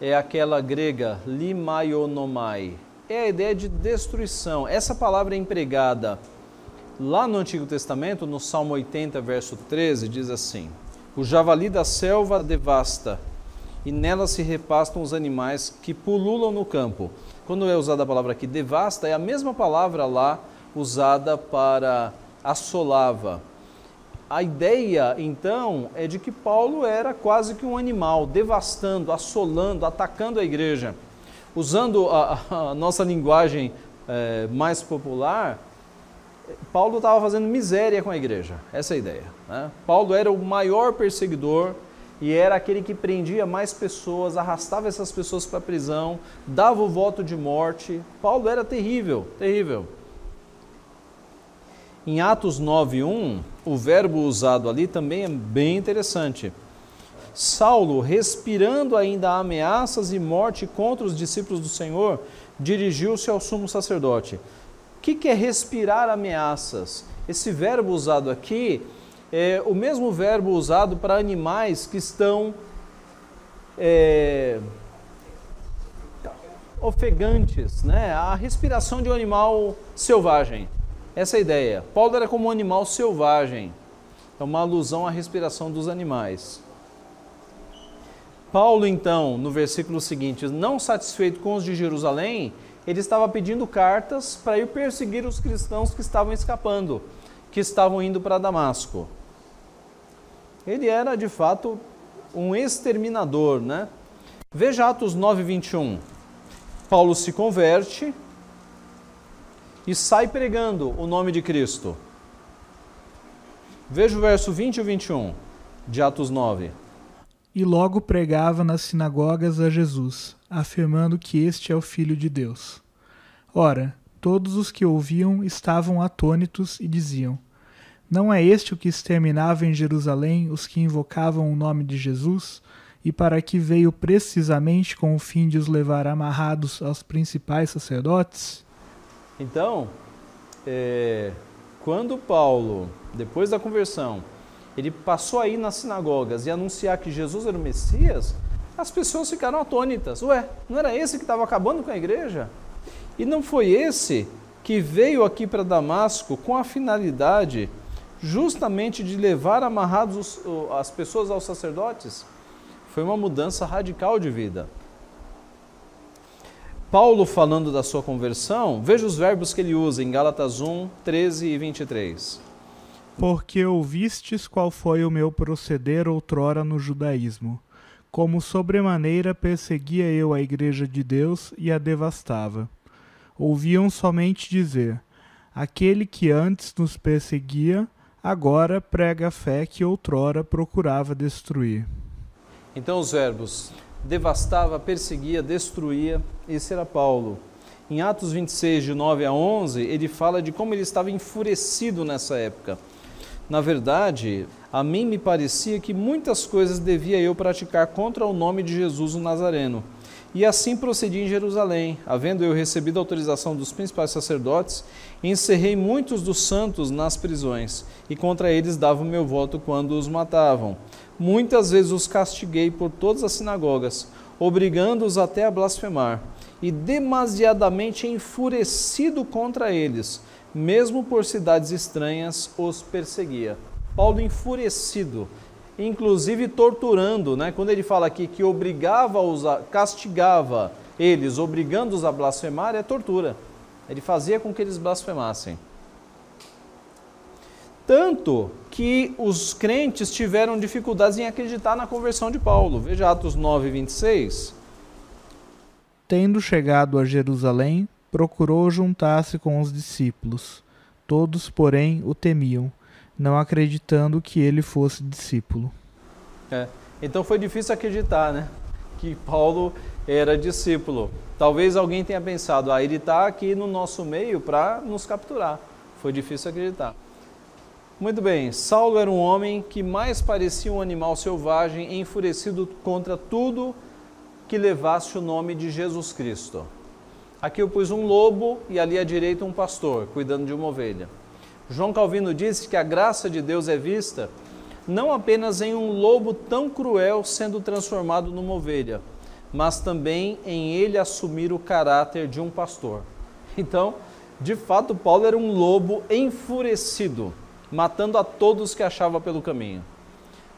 é aquela grega limaionomai. É a ideia de destruição. Essa palavra é empregada lá no Antigo Testamento, no Salmo 80, verso 13, diz assim: O javali da selva devasta, e nela se repastam os animais que pululam no campo. Quando é usada a palavra aqui devasta, é a mesma palavra lá usada para assolava. A ideia, então, é de que Paulo era quase que um animal, devastando, assolando, atacando a igreja. Usando a, a nossa linguagem é, mais popular, Paulo estava fazendo miséria com a igreja. Essa é a ideia. Né? Paulo era o maior perseguidor e era aquele que prendia mais pessoas, arrastava essas pessoas para a prisão, dava o voto de morte. Paulo era terrível, terrível. Em Atos 9:1, o verbo usado ali também é bem interessante. Saulo, respirando ainda ameaças e morte contra os discípulos do Senhor, dirigiu-se ao sumo sacerdote. O que é respirar ameaças? Esse verbo usado aqui é o mesmo verbo usado para animais que estão é, ofegantes, né? a respiração de um animal selvagem. Essa é a ideia. Paulo era como um animal selvagem. É uma alusão à respiração dos animais. Paulo, então, no versículo seguinte, não satisfeito com os de Jerusalém, ele estava pedindo cartas para ir perseguir os cristãos que estavam escapando, que estavam indo para Damasco ele era de fato um exterminador, né? Veja Atos 9, 21. Paulo se converte e sai pregando o nome de Cristo. Veja o verso 20 e 21 de Atos 9. E logo pregava nas sinagogas a Jesus, afirmando que este é o Filho de Deus. Ora, todos os que ouviam estavam atônitos e diziam: não é este o que exterminava em Jerusalém os que invocavam o nome de Jesus, e para que veio precisamente com o fim de os levar amarrados aos principais sacerdotes? Então, é, quando Paulo, depois da conversão, ele passou aí nas sinagogas e anunciar que Jesus era o Messias, as pessoas ficaram atônitas. Ué, não era esse que estava acabando com a igreja? E não foi esse que veio aqui para Damasco com a finalidade justamente de levar amarrados as pessoas aos sacerdotes. Foi uma mudança radical de vida. Paulo, falando da sua conversão, veja os verbos que ele usa em Gálatas 1, 13 e 23. Porque ouvistes qual foi o meu proceder outrora no judaísmo, como sobremaneira perseguia eu a igreja de Deus e a devastava. Ouviam somente dizer: Aquele que antes nos perseguia, agora prega a fé que outrora procurava destruir. Então os verbos devastava, perseguia, destruía, esse era Paulo. Em Atos 26, de 9 a 11, ele fala de como ele estava enfurecido nessa época. Na verdade, a mim me parecia que muitas coisas devia eu praticar contra o nome de Jesus o Nazareno. E assim procedi em Jerusalém, havendo eu recebido autorização dos principais sacerdotes, encerrei muitos dos santos nas prisões, e contra eles dava o meu voto quando os matavam. Muitas vezes os castiguei por todas as sinagogas, obrigando-os até a blasfemar, e demasiadamente enfurecido contra eles, mesmo por cidades estranhas, os perseguia. Paulo enfurecido, inclusive torturando, né? Quando ele fala aqui que obrigava-os, castigava eles, obrigando-os a blasfemar, é tortura. Ele fazia com que eles blasfemassem. Tanto que os crentes tiveram dificuldades em acreditar na conversão de Paulo. Veja Atos 9, 26. Tendo chegado a Jerusalém, procurou juntar-se com os discípulos. Todos, porém, o temiam, não acreditando que ele fosse discípulo. É. Então foi difícil acreditar, né? Que Paulo era discípulo. Talvez alguém tenha pensado, ah, ele está aqui no nosso meio para nos capturar. Foi difícil acreditar. Muito bem, Saulo era um homem que mais parecia um animal selvagem, enfurecido contra tudo que levasse o nome de Jesus Cristo. Aqui eu pus um lobo e ali à direita um pastor, cuidando de uma ovelha. João Calvino disse que a graça de Deus é vista não apenas em um lobo tão cruel sendo transformado numa ovelha, mas também em ele assumir o caráter de um pastor. Então, de fato, Paulo era um lobo enfurecido matando a todos que achava pelo caminho.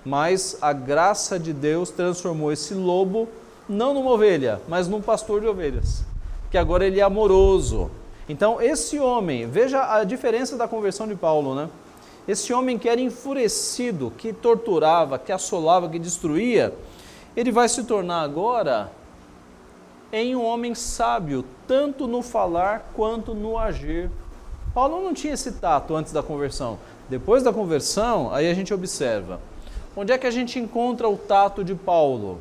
Mas a graça de Deus transformou esse lobo não numa ovelha, mas num pastor de ovelhas, que agora ele é amoroso. Então, esse homem, veja a diferença da conversão de Paulo, né? Esse homem que era enfurecido, que torturava, que assolava, que destruía, ele vai se tornar agora em um homem sábio, tanto no falar quanto no agir. Paulo não tinha esse tato antes da conversão. Depois da conversão, aí a gente observa. Onde é que a gente encontra o tato de Paulo?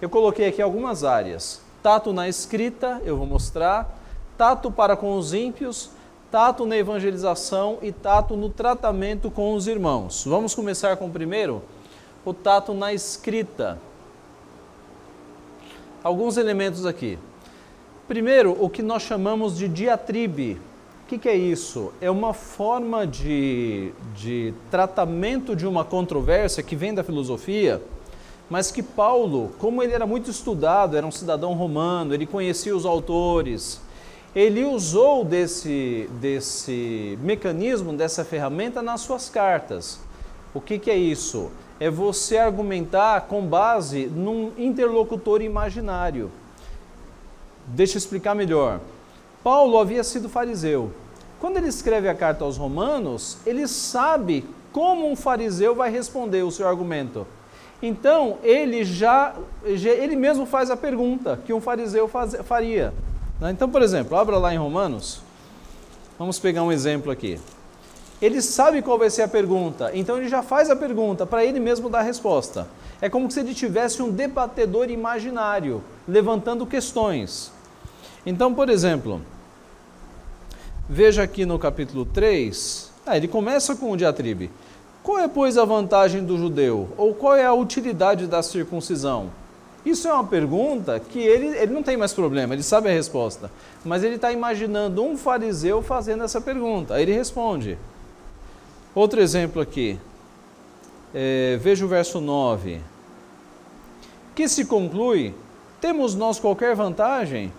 Eu coloquei aqui algumas áreas. Tato na escrita, eu vou mostrar. Tato para com os ímpios, tato na evangelização e tato no tratamento com os irmãos. Vamos começar com o primeiro? O tato na escrita. Alguns elementos aqui. Primeiro, o que nós chamamos de diatribe. O que, que, é isso? É uma forma de, de tratamento de uma controvérsia que vem da filosofia, mas que Paulo, como ele era muito estudado, era um cidadão romano, ele conhecia os autores, ele usou desse, desse mecanismo, dessa ferramenta nas suas cartas. O que, que é isso? É você argumentar com base num interlocutor imaginário. Deixa eu explicar melhor. Paulo havia sido fariseu. Quando ele escreve a carta aos Romanos, ele sabe como um fariseu vai responder o seu argumento. Então, ele já, ele mesmo faz a pergunta que um fariseu faz, faria. Né? Então, por exemplo, abra lá em Romanos. Vamos pegar um exemplo aqui. Ele sabe qual vai ser a pergunta, então ele já faz a pergunta para ele mesmo dar a resposta. É como se ele tivesse um debatedor imaginário levantando questões. Então, por exemplo, Veja aqui no capítulo 3, ah, ele começa com o diatribe. Qual é, pois, a vantagem do judeu? Ou qual é a utilidade da circuncisão? Isso é uma pergunta que ele, ele não tem mais problema, ele sabe a resposta. Mas ele está imaginando um fariseu fazendo essa pergunta. Aí ele responde. Outro exemplo aqui. É, veja o verso 9. Que se conclui: temos nós qualquer vantagem?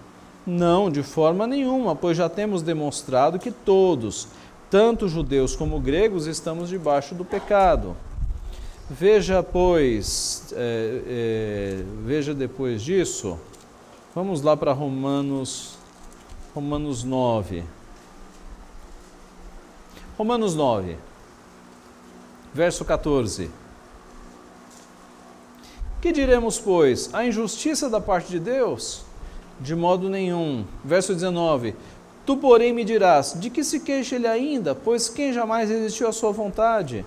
Não, de forma nenhuma, pois já temos demonstrado que todos, tanto judeus como gregos, estamos debaixo do pecado. Veja, pois, é, é, veja depois disso, vamos lá para Romanos, Romanos 9. Romanos 9, verso 14. Que diremos, pois? A injustiça da parte de Deus? De modo nenhum. Verso 19: Tu, porém, me dirás: de que se queixa ele ainda? Pois quem jamais resistiu à sua vontade?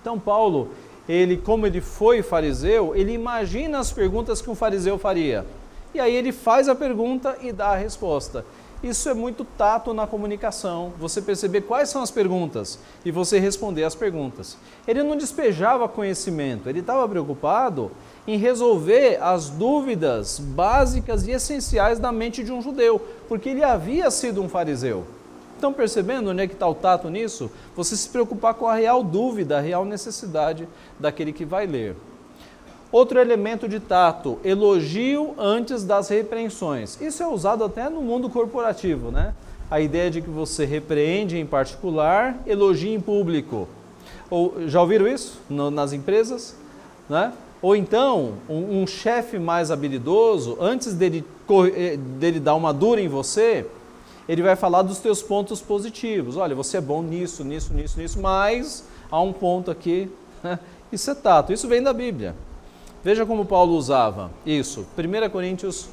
Então, Paulo, ele, como ele foi fariseu, ele imagina as perguntas que um fariseu faria. E aí ele faz a pergunta e dá a resposta. Isso é muito tato na comunicação, você perceber quais são as perguntas e você responder as perguntas. Ele não despejava conhecimento, ele estava preocupado em resolver as dúvidas básicas e essenciais da mente de um judeu, porque ele havia sido um fariseu. Estão percebendo onde é que está o tato nisso? Você se preocupar com a real dúvida, a real necessidade daquele que vai ler. Outro elemento de tato, elogio antes das repreensões. Isso é usado até no mundo corporativo, né? A ideia de que você repreende em particular, elogia em público. Ou já ouviram isso no, nas empresas? Né? Ou então, um, um chefe mais habilidoso, antes dele, eh, dele dar uma dura em você, ele vai falar dos teus pontos positivos. Olha, você é bom nisso, nisso, nisso, nisso, mas há um ponto aqui. Né? Isso é tato, isso vem da Bíblia. Veja como Paulo usava isso. 1 Coríntios,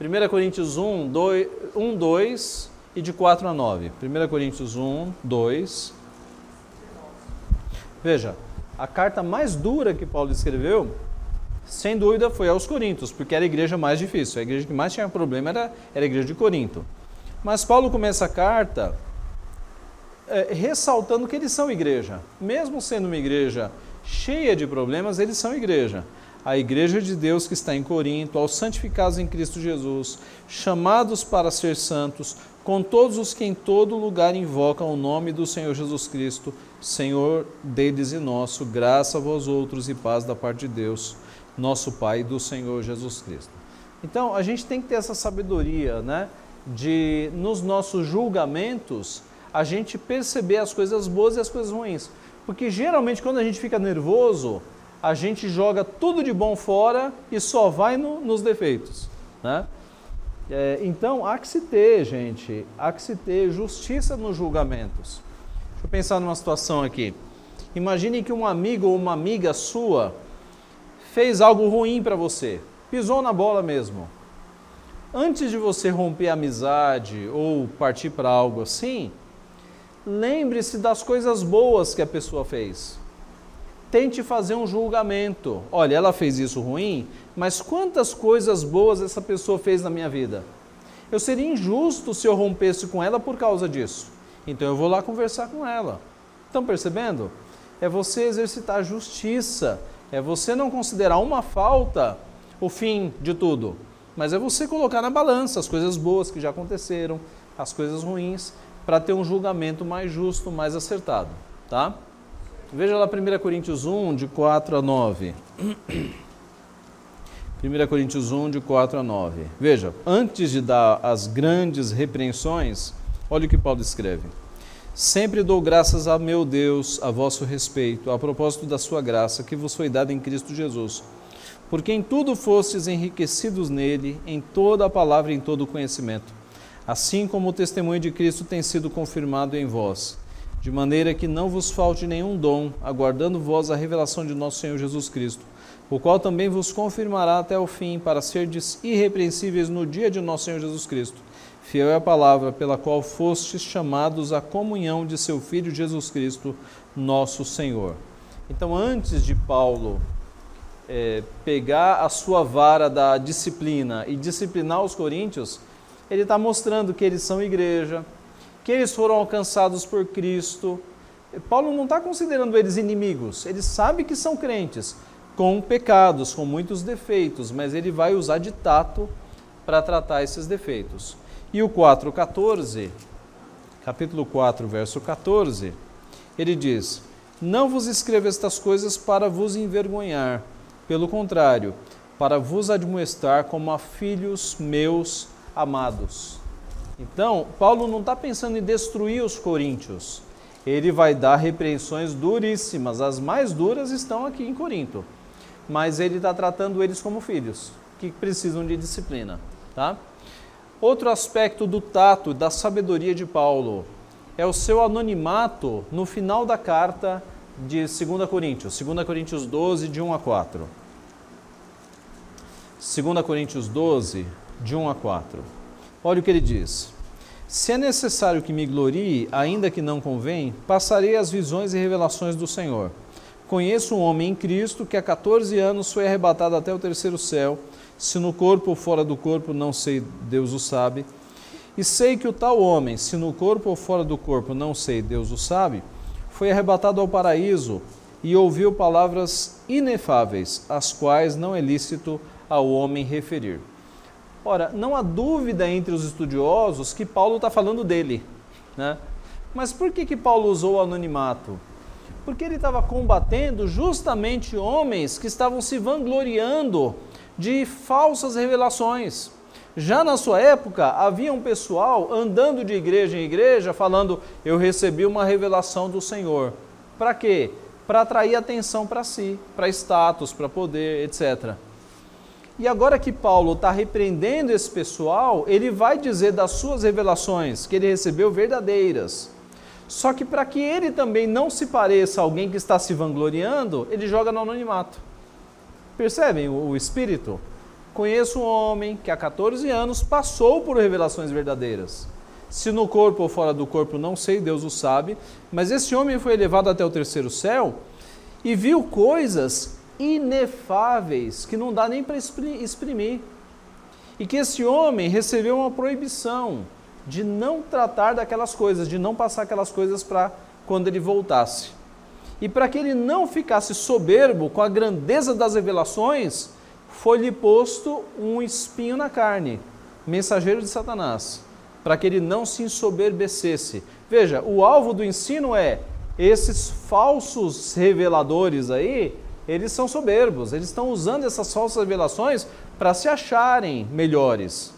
1 Coríntios 1, 2, 1, 2 e de 4 a 9. 1 Coríntios 1, 2. Veja, a carta mais dura que Paulo escreveu, sem dúvida, foi aos Coríntios, porque era a igreja mais difícil. A igreja que mais tinha problema era, era a igreja de Corinto. Mas Paulo começa a carta é, ressaltando que eles são igreja. Mesmo sendo uma igreja cheia de problemas, eles são igreja. A igreja de Deus que está em Corinto, aos santificados em Cristo Jesus, chamados para ser santos, com todos os que em todo lugar invocam o nome do Senhor Jesus Cristo, Senhor deles e nosso, graça a vós outros e paz da parte de Deus, nosso Pai e do Senhor Jesus Cristo. Então, a gente tem que ter essa sabedoria, né, de nos nossos julgamentos a gente perceber as coisas boas e as coisas ruins. Porque geralmente quando a gente fica nervoso, a gente joga tudo de bom fora e só vai no, nos defeitos. Né? É, então há que se ter, gente, há que se ter justiça nos julgamentos. Deixa eu pensar numa situação aqui. Imagine que um amigo ou uma amiga sua fez algo ruim para você, pisou na bola mesmo. Antes de você romper a amizade ou partir para algo assim, lembre-se das coisas boas que a pessoa fez. Tente fazer um julgamento. Olha, ela fez isso ruim, mas quantas coisas boas essa pessoa fez na minha vida? Eu seria injusto se eu rompesse com ela por causa disso. Então eu vou lá conversar com ela. Estão percebendo? É você exercitar justiça. É você não considerar uma falta o fim de tudo. Mas é você colocar na balança as coisas boas que já aconteceram, as coisas ruins, para ter um julgamento mais justo, mais acertado, tá? Veja lá 1 Coríntios 1, de 4 a 9. 1 Coríntios 1, de 4 a 9. Veja, antes de dar as grandes repreensões, olha o que Paulo escreve. Sempre dou graças a meu Deus a vosso respeito, a propósito da sua graça que vos foi dada em Cristo Jesus. Porque em tudo fostes enriquecidos nele, em toda a palavra e em todo o conhecimento assim como o testemunho de Cristo tem sido confirmado em vós, de maneira que não vos falte nenhum dom, aguardando vós a revelação de nosso Senhor Jesus Cristo, o qual também vos confirmará até o fim, para serdes irrepreensíveis no dia de nosso Senhor Jesus Cristo. Fiel é a palavra pela qual fostes chamados à comunhão de seu Filho Jesus Cristo, nosso Senhor. Então, antes de Paulo é, pegar a sua vara da disciplina e disciplinar os coríntios, ele está mostrando que eles são igreja, que eles foram alcançados por Cristo. Paulo não está considerando eles inimigos, ele sabe que são crentes, com pecados, com muitos defeitos, mas ele vai usar de tato para tratar esses defeitos. E o 4,14, capítulo 4, verso 14, ele diz: Não vos escrevo estas coisas para vos envergonhar, pelo contrário, para vos admoestar como a filhos meus amados. Então, Paulo não está pensando em destruir os coríntios. Ele vai dar repreensões duríssimas. As mais duras estão aqui em Corinto. Mas ele está tratando eles como filhos, que precisam de disciplina. Tá? Outro aspecto do tato, da sabedoria de Paulo, é o seu anonimato no final da carta de 2 Coríntios, 2 Coríntios 12, de 1 a 4. 2 Coríntios 12, de 1 a 4. Olha o que ele diz. Se é necessário que me glorie, ainda que não convém, passarei as visões e revelações do Senhor. Conheço um homem em Cristo que há 14 anos foi arrebatado até o terceiro céu, se no corpo ou fora do corpo, não sei, Deus o sabe. E sei que o tal homem, se no corpo ou fora do corpo, não sei, Deus o sabe, foi arrebatado ao paraíso e ouviu palavras inefáveis, as quais não é lícito ao homem referir. Ora, não há dúvida entre os estudiosos que Paulo está falando dele. Né? Mas por que, que Paulo usou o anonimato? Porque ele estava combatendo justamente homens que estavam se vangloriando de falsas revelações. Já na sua época, havia um pessoal andando de igreja em igreja falando: Eu recebi uma revelação do Senhor. Para quê? Para atrair atenção para si, para status, para poder, etc. E agora que Paulo está repreendendo esse pessoal, ele vai dizer das suas revelações que ele recebeu verdadeiras. Só que para que ele também não se pareça a alguém que está se vangloriando, ele joga no anonimato. Percebem o, o espírito? Conheço um homem que há 14 anos passou por revelações verdadeiras. Se no corpo ou fora do corpo, não sei, Deus o sabe, mas esse homem foi elevado até o terceiro céu e viu coisas inefáveis que não dá nem para exprimir. E que esse homem recebeu uma proibição de não tratar daquelas coisas, de não passar aquelas coisas para quando ele voltasse. E para que ele não ficasse soberbo com a grandeza das revelações, foi-lhe posto um espinho na carne, mensageiro de Satanás, para que ele não se ensoberbecesse. Veja, o alvo do ensino é esses falsos reveladores aí, eles são soberbos, eles estão usando essas falsas revelações para se acharem melhores.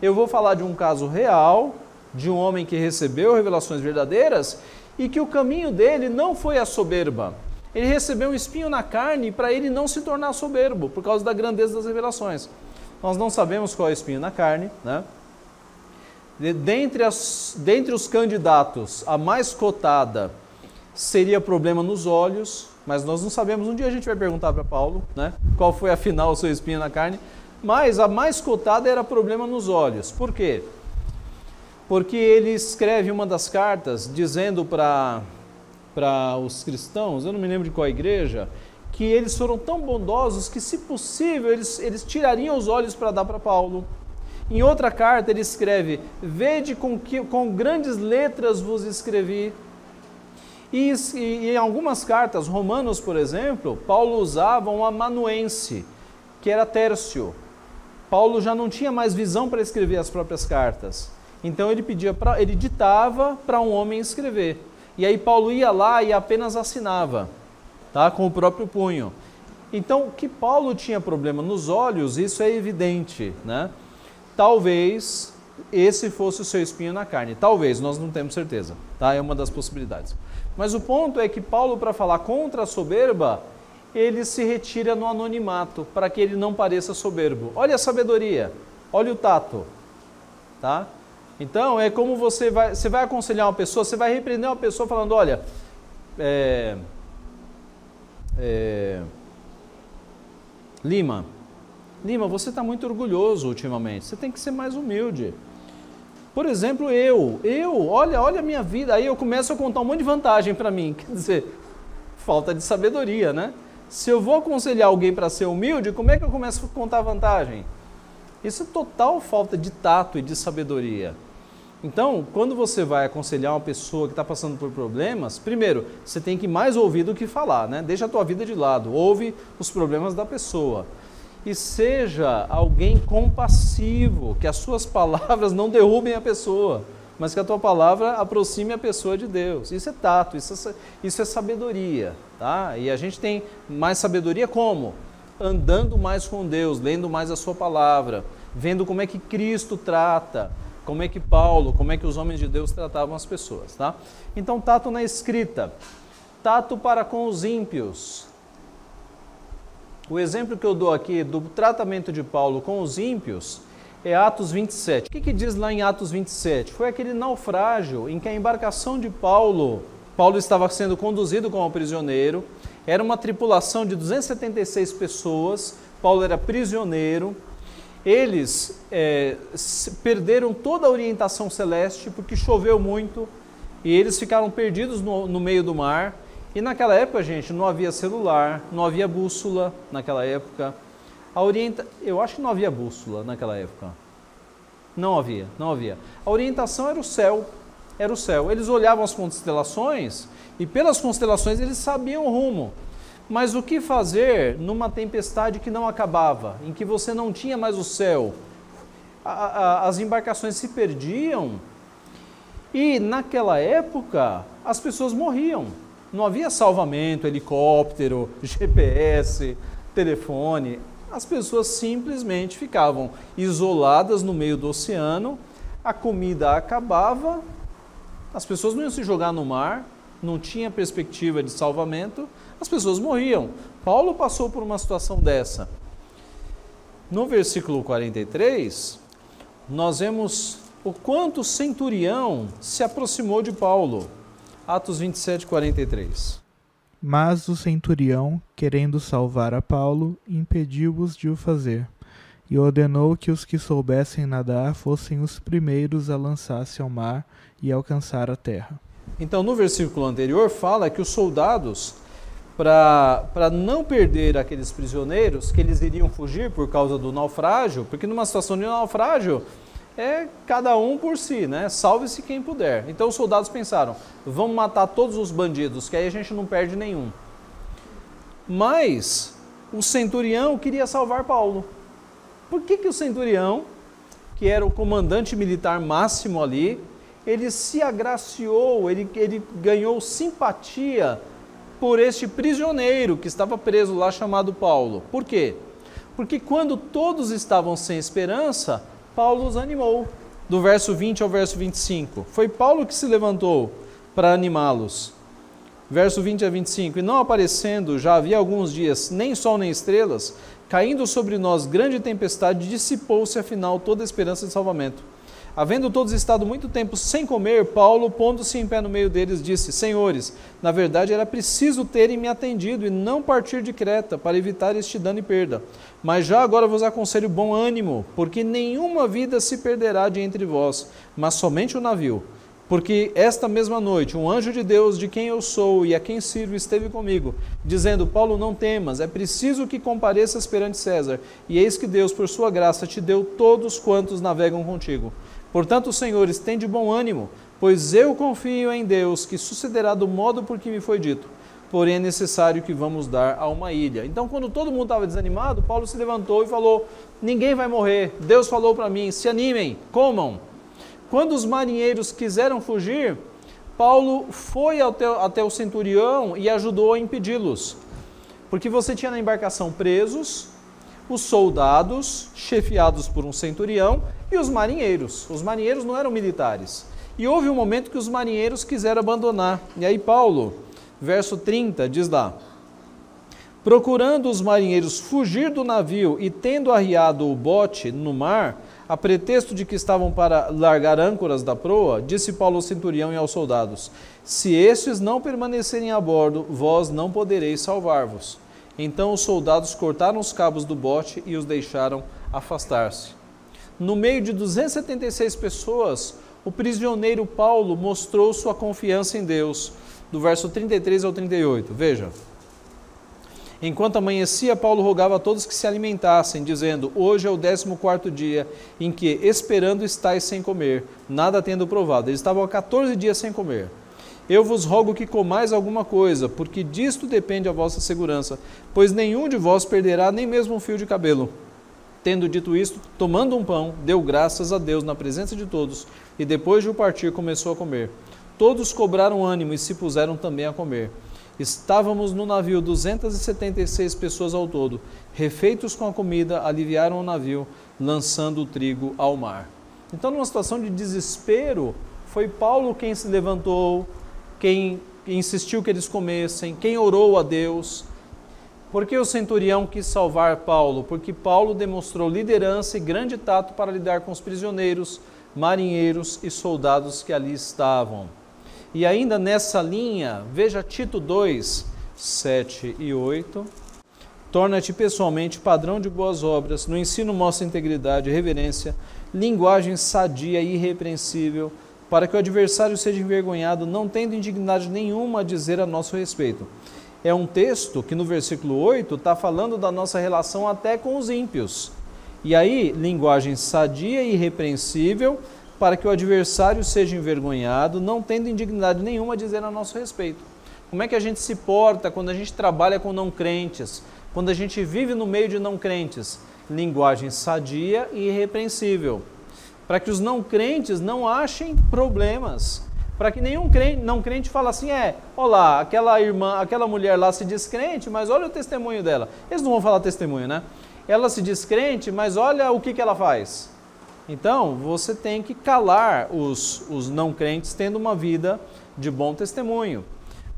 Eu vou falar de um caso real, de um homem que recebeu revelações verdadeiras e que o caminho dele não foi a soberba. Ele recebeu um espinho na carne para ele não se tornar soberbo, por causa da grandeza das revelações. Nós não sabemos qual é o espinho na carne, né? Dentre, as, dentre os candidatos, a mais cotada seria problema nos olhos, mas nós não sabemos. Um dia a gente vai perguntar para Paulo, né? Qual foi afinal o seu espinho na carne? Mas a mais cotada era problema nos olhos. Por quê? Porque ele escreve uma das cartas dizendo para para os cristãos, eu não me lembro de qual igreja, que eles foram tão bondosos que, se possível, eles, eles tirariam os olhos para dar para Paulo. Em outra carta ele escreve: Vede com, que, com grandes letras vos escrevi e, e, em algumas cartas, Romanos, por exemplo, Paulo usava um amanuense, que era Tércio. Paulo já não tinha mais visão para escrever as próprias cartas. Então ele pedia para ele ditava para um homem escrever. E aí Paulo ia lá e apenas assinava, tá? Com o próprio punho. Então, que Paulo tinha problema nos olhos, isso é evidente, né? Talvez esse fosse o seu espinho na carne. Talvez, nós não temos certeza, tá? É uma das possibilidades. Mas o ponto é que Paulo, para falar contra a soberba, ele se retira no anonimato, para que ele não pareça soberbo. Olha a sabedoria, olha o tato, tá? Então, é como você vai, você vai aconselhar uma pessoa, você vai repreender uma pessoa falando, olha, é, é, Lima, Lima, você está muito orgulhoso ultimamente, você tem que ser mais humilde. Por exemplo, eu, eu, olha, olha a minha vida, aí eu começo a contar um monte de vantagem para mim, *laughs* quer dizer, falta de sabedoria, né? Se eu vou aconselhar alguém para ser humilde, como é que eu começo a contar vantagem? Isso é total falta de tato e de sabedoria. Então, quando você vai aconselhar uma pessoa que está passando por problemas, primeiro, você tem que mais ouvir do que falar, né? Deixa a tua vida de lado, ouve os problemas da pessoa e seja alguém compassivo, que as suas palavras não derrubem a pessoa, mas que a tua palavra aproxime a pessoa de Deus. Isso é tato, isso é, isso é sabedoria, tá? E a gente tem mais sabedoria como? Andando mais com Deus, lendo mais a sua palavra, vendo como é que Cristo trata, como é que Paulo, como é que os homens de Deus tratavam as pessoas, tá? Então, tato na escrita, tato para com os ímpios, o exemplo que eu dou aqui do tratamento de Paulo com os ímpios é Atos 27. O que, que diz lá em Atos 27? Foi aquele naufrágio em que a embarcação de Paulo, Paulo estava sendo conduzido como prisioneiro, era uma tripulação de 276 pessoas, Paulo era prisioneiro, eles é, perderam toda a orientação celeste porque choveu muito e eles ficaram perdidos no, no meio do mar. E naquela época, gente, não havia celular, não havia bússola naquela época. A orienta... Eu acho que não havia bússola naquela época. Não havia, não havia. A orientação era o céu, era o céu. Eles olhavam as constelações e pelas constelações eles sabiam o rumo. Mas o que fazer numa tempestade que não acabava, em que você não tinha mais o céu? A, a, as embarcações se perdiam e naquela época as pessoas morriam. Não havia salvamento, helicóptero, GPS, telefone. As pessoas simplesmente ficavam isoladas no meio do oceano, a comida acabava, as pessoas não iam se jogar no mar, não tinha perspectiva de salvamento, as pessoas morriam. Paulo passou por uma situação dessa. No versículo 43, nós vemos o quanto o centurião se aproximou de Paulo. Atos 27, 43. Mas o centurião, querendo salvar a Paulo, impediu-os de o fazer, e ordenou que os que soubessem nadar fossem os primeiros a lançar-se ao mar e alcançar a terra. Então, no versículo anterior, fala que os soldados, para não perder aqueles prisioneiros, que eles iriam fugir por causa do naufrágio, porque numa situação de naufrágio, é cada um por si, né? Salve-se quem puder. Então os soldados pensaram: vamos matar todos os bandidos, que aí a gente não perde nenhum. Mas o centurião queria salvar Paulo. Por que, que o centurião, que era o comandante militar máximo ali, ele se agraciou, ele, ele ganhou simpatia por este prisioneiro que estava preso lá chamado Paulo? Por quê? Porque quando todos estavam sem esperança, Paulo os animou. Do verso 20 ao verso 25. Foi Paulo que se levantou para animá-los. Verso 20 a 25. E não aparecendo, já havia alguns dias, nem sol nem estrelas, caindo sobre nós grande tempestade, dissipou-se afinal toda a esperança de salvamento. Havendo todos estado muito tempo sem comer, Paulo, pondo-se em pé no meio deles, disse: Senhores, na verdade era preciso terem me atendido e não partir de Creta, para evitar este dano e perda. Mas já agora vos aconselho bom ânimo, porque nenhuma vida se perderá de entre vós, mas somente o navio. Porque esta mesma noite um anjo de Deus, de quem eu sou e a quem sirvo, esteve comigo, dizendo: Paulo, não temas, é preciso que compareças perante César. E eis que Deus, por sua graça, te deu todos quantos navegam contigo. Portanto, Senhor, estende bom ânimo, pois eu confio em Deus que sucederá do modo por que me foi dito. Porém, é necessário que vamos dar a uma ilha. Então, quando todo mundo estava desanimado, Paulo se levantou e falou: Ninguém vai morrer. Deus falou para mim: se animem, comam. Quando os marinheiros quiseram fugir, Paulo foi até, até o centurião e ajudou a impedi-los. Porque você tinha na embarcação presos, os soldados, chefiados por um centurião, e os marinheiros. Os marinheiros não eram militares. E houve um momento que os marinheiros quiseram abandonar. E aí, Paulo, verso 30, diz lá: Procurando os marinheiros fugir do navio e tendo arriado o bote no mar, a pretexto de que estavam para largar âncoras da proa, disse Paulo ao centurião e aos soldados: Se estes não permanecerem a bordo, vós não podereis salvar-vos. Então os soldados cortaram os cabos do bote e os deixaram afastar-se. No meio de 276 pessoas, o prisioneiro Paulo mostrou sua confiança em Deus, do verso 33 ao 38. Veja. Enquanto amanhecia, Paulo rogava a todos que se alimentassem, dizendo: Hoje é o décimo quarto dia em que, esperando, estáis sem comer, nada tendo provado. Eles estavam há 14 dias sem comer. Eu vos rogo que comais alguma coisa, porque disto depende a vossa segurança, pois nenhum de vós perderá nem mesmo um fio de cabelo. Tendo dito isto, tomando um pão, deu graças a Deus na presença de todos, e depois de o partir começou a comer. Todos cobraram ânimo e se puseram também a comer. Estávamos no navio 276 pessoas ao todo. Refeitos com a comida, aliviaram o navio, lançando o trigo ao mar. Então, numa situação de desespero, foi Paulo quem se levantou, quem insistiu que eles comessem, quem orou a Deus. Por que o centurião quis salvar Paulo? Porque Paulo demonstrou liderança e grande tato para lidar com os prisioneiros, marinheiros e soldados que ali estavam. E ainda nessa linha, veja Tito 2, 7 e 8. Torna-te pessoalmente padrão de boas obras, no ensino mostra integridade, reverência, linguagem sadia e irrepreensível, para que o adversário seja envergonhado, não tendo indignidade nenhuma a dizer a nosso respeito. É um texto que no versículo 8 está falando da nossa relação até com os ímpios. E aí, linguagem sadia e irrepreensível, para que o adversário seja envergonhado, não tendo indignidade nenhuma a dizer a nosso respeito. Como é que a gente se porta quando a gente trabalha com não crentes, quando a gente vive no meio de não crentes? Linguagem sadia e irrepreensível para que os não crentes não achem problemas, para que nenhum crente, não crente fale assim, é, olá, aquela irmã, aquela mulher lá se diz crente, mas olha o testemunho dela. Eles não vão falar testemunho, né? Ela se diz crente, mas olha o que, que ela faz. Então, você tem que calar os, os não crentes tendo uma vida de bom testemunho.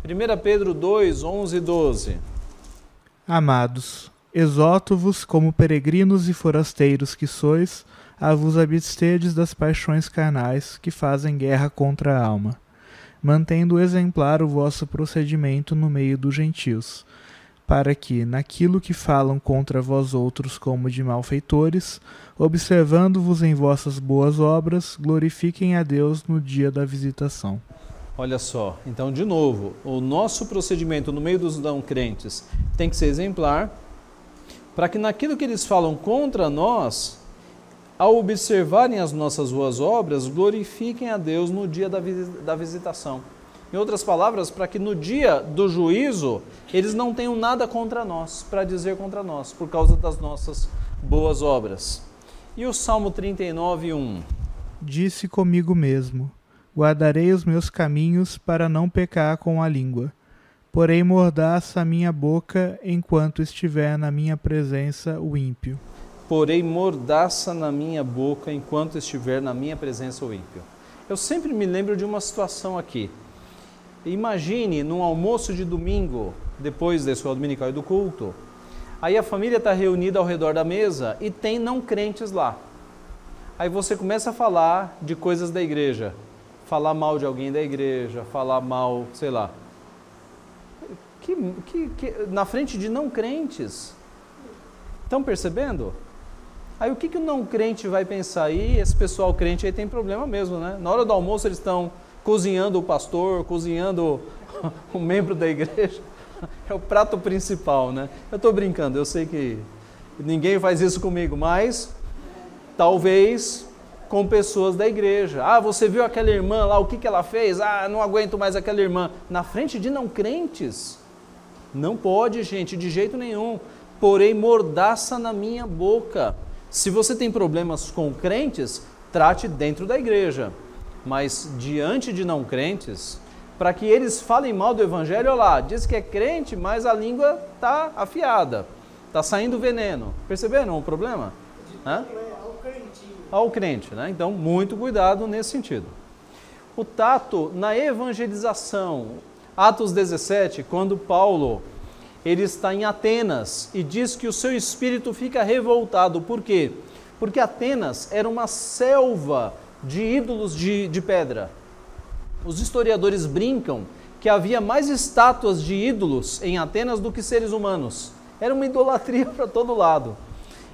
1 Pedro 2, 11 e 12. Amados, exorto-vos como peregrinos e forasteiros que sois, a vos abstedes das paixões carnais que fazem guerra contra a alma, mantendo exemplar o vosso procedimento no meio dos gentios, para que, naquilo que falam contra vós outros como de malfeitores, observando-vos em vossas boas obras, glorifiquem a Deus no dia da visitação. Olha só, então de novo, o nosso procedimento no meio dos não crentes tem que ser exemplar, para que naquilo que eles falam contra nós, ao observarem as nossas boas obras, glorifiquem a Deus no dia da, visitação. Em outras palavras, para que no dia do juízo eles não tenham nada contra nós, para dizer contra nós, por causa das nossas boas obras. E o Salmo 39, 1? Disse comigo mesmo Guardarei os meus caminhos para não pecar com a língua. Porém, mordaça a minha boca enquanto estiver na minha presença o ímpio. Porém, mordaça na minha boca enquanto estiver na minha presença o ímpio. Eu sempre me lembro de uma situação aqui. Imagine num almoço de domingo, depois da escola dominical e do culto, aí a família está reunida ao redor da mesa e tem não crentes lá. Aí você começa a falar de coisas da igreja falar mal de alguém da igreja, falar mal, sei lá. Que, que, que, na frente de não crentes. Estão percebendo? Aí o que, que o não crente vai pensar? aí? esse pessoal crente aí tem problema mesmo, né? Na hora do almoço eles estão cozinhando o pastor, cozinhando *laughs* o membro da igreja. *laughs* É o prato principal, né? Eu estou brincando, eu sei que ninguém faz isso comigo, mas talvez com pessoas da igreja. Ah, você viu aquela irmã lá, o que, que ela fez? Ah, não aguento mais aquela irmã. Na frente de não crentes. Não pode, gente, de jeito nenhum. Porém, mordaça na minha boca. Se você tem problemas com crentes, trate dentro da igreja. Mas diante de não crentes, para que eles falem mal do evangelho, olha lá, diz que é crente, mas a língua está afiada, está saindo veneno. Perceberam o problema? Hã? ao crente. Né? Então, muito cuidado nesse sentido. O tato na evangelização. Atos 17, quando Paulo ele está em Atenas e diz que o seu espírito fica revoltado. Por quê? Porque Atenas era uma selva de ídolos de, de pedra. Os historiadores brincam que havia mais estátuas de ídolos em Atenas do que seres humanos. Era uma idolatria *laughs* para todo lado.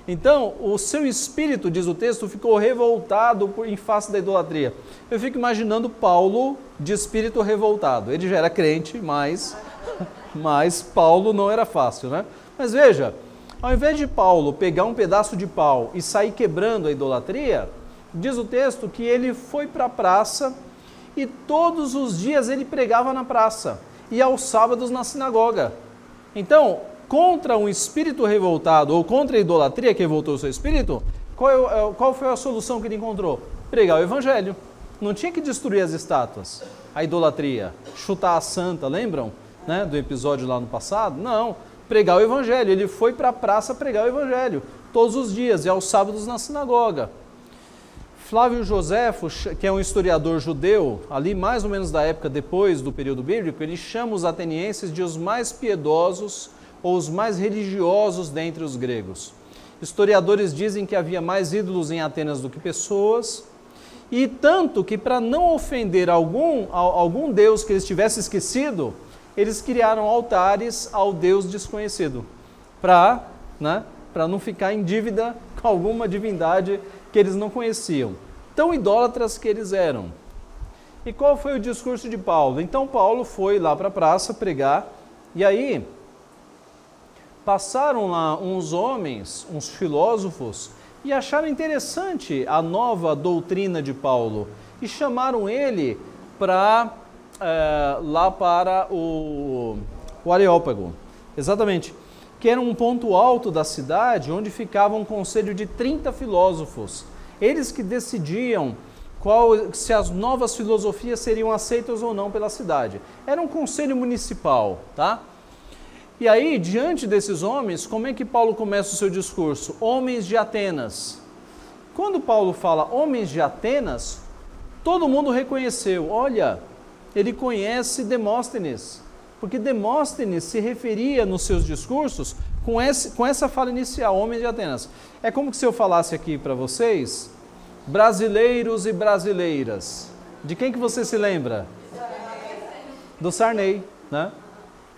Então, o seu espírito, diz o texto, ficou revoltado em face da idolatria. Eu fico imaginando Paulo de espírito revoltado. Ele já era crente, mas, *laughs* mas Paulo não era fácil, né? Mas veja, ao invés de Paulo pegar um pedaço de pau e sair quebrando a idolatria, diz o texto que ele foi para a praça e todos os dias ele pregava na praça e aos sábados na sinagoga. Então, contra um espírito revoltado ou contra a idolatria que revoltou o seu espírito, qual, é, qual foi a solução que ele encontrou? Pregar o evangelho. Não tinha que destruir as estátuas, a idolatria, chutar a santa, lembram? Né, do episódio lá no passado? Não, pregar o evangelho. Ele foi para a praça pregar o evangelho todos os dias e aos sábados na sinagoga. Flávio Joséfo, que é um historiador judeu, ali mais ou menos da época depois do período bíblico, ele chama os atenienses de os mais piedosos ou os mais religiosos dentre os gregos. Historiadores dizem que havia mais ídolos em Atenas do que pessoas, e tanto que, para não ofender algum, algum deus que eles tivessem esquecido, eles criaram altares ao deus desconhecido, para né, não ficar em dívida *laughs* com alguma divindade que eles não conheciam. Tão idólatras que eles eram. E qual foi o discurso de Paulo? Então, Paulo foi lá para a praça pregar, e aí passaram lá uns homens, uns filósofos, e acharam interessante a nova doutrina de Paulo e chamaram ele para é, lá para o, o Areópago, exatamente, que era um ponto alto da cidade onde ficava um conselho de 30 filósofos, eles que decidiam qual, se as novas filosofias seriam aceitas ou não pela cidade. Era um conselho municipal, tá? E aí, diante desses homens, como é que Paulo começa o seu discurso? Homens de Atenas. Quando Paulo fala homens de Atenas, todo mundo reconheceu: olha, ele conhece Demóstenes, Porque Demóstenes se referia nos seus discursos com, esse, com essa fala inicial, homens de Atenas. É como se eu falasse aqui para vocês, brasileiros e brasileiras. De quem que você se lembra? Do Sarney, né?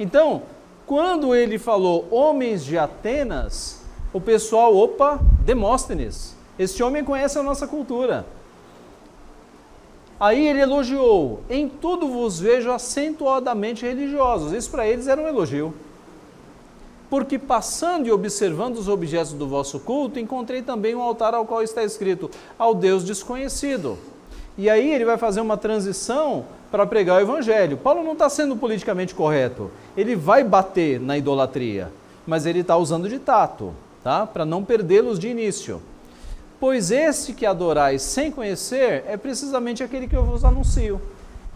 Então, quando ele falou homens de Atenas, o pessoal, opa, Demóstenes. Este homem conhece a nossa cultura. Aí ele elogiou: Em tudo vos vejo acentuadamente religiosos. Isso para eles era um elogio. Porque passando e observando os objetos do vosso culto, encontrei também um altar ao qual está escrito: Ao Deus desconhecido. E aí ele vai fazer uma transição para pregar o evangelho. Paulo não está sendo politicamente correto. Ele vai bater na idolatria, mas ele está usando de tato, tá? Para não perdê-los de início. Pois esse que adorais sem conhecer é precisamente aquele que eu vos anuncio.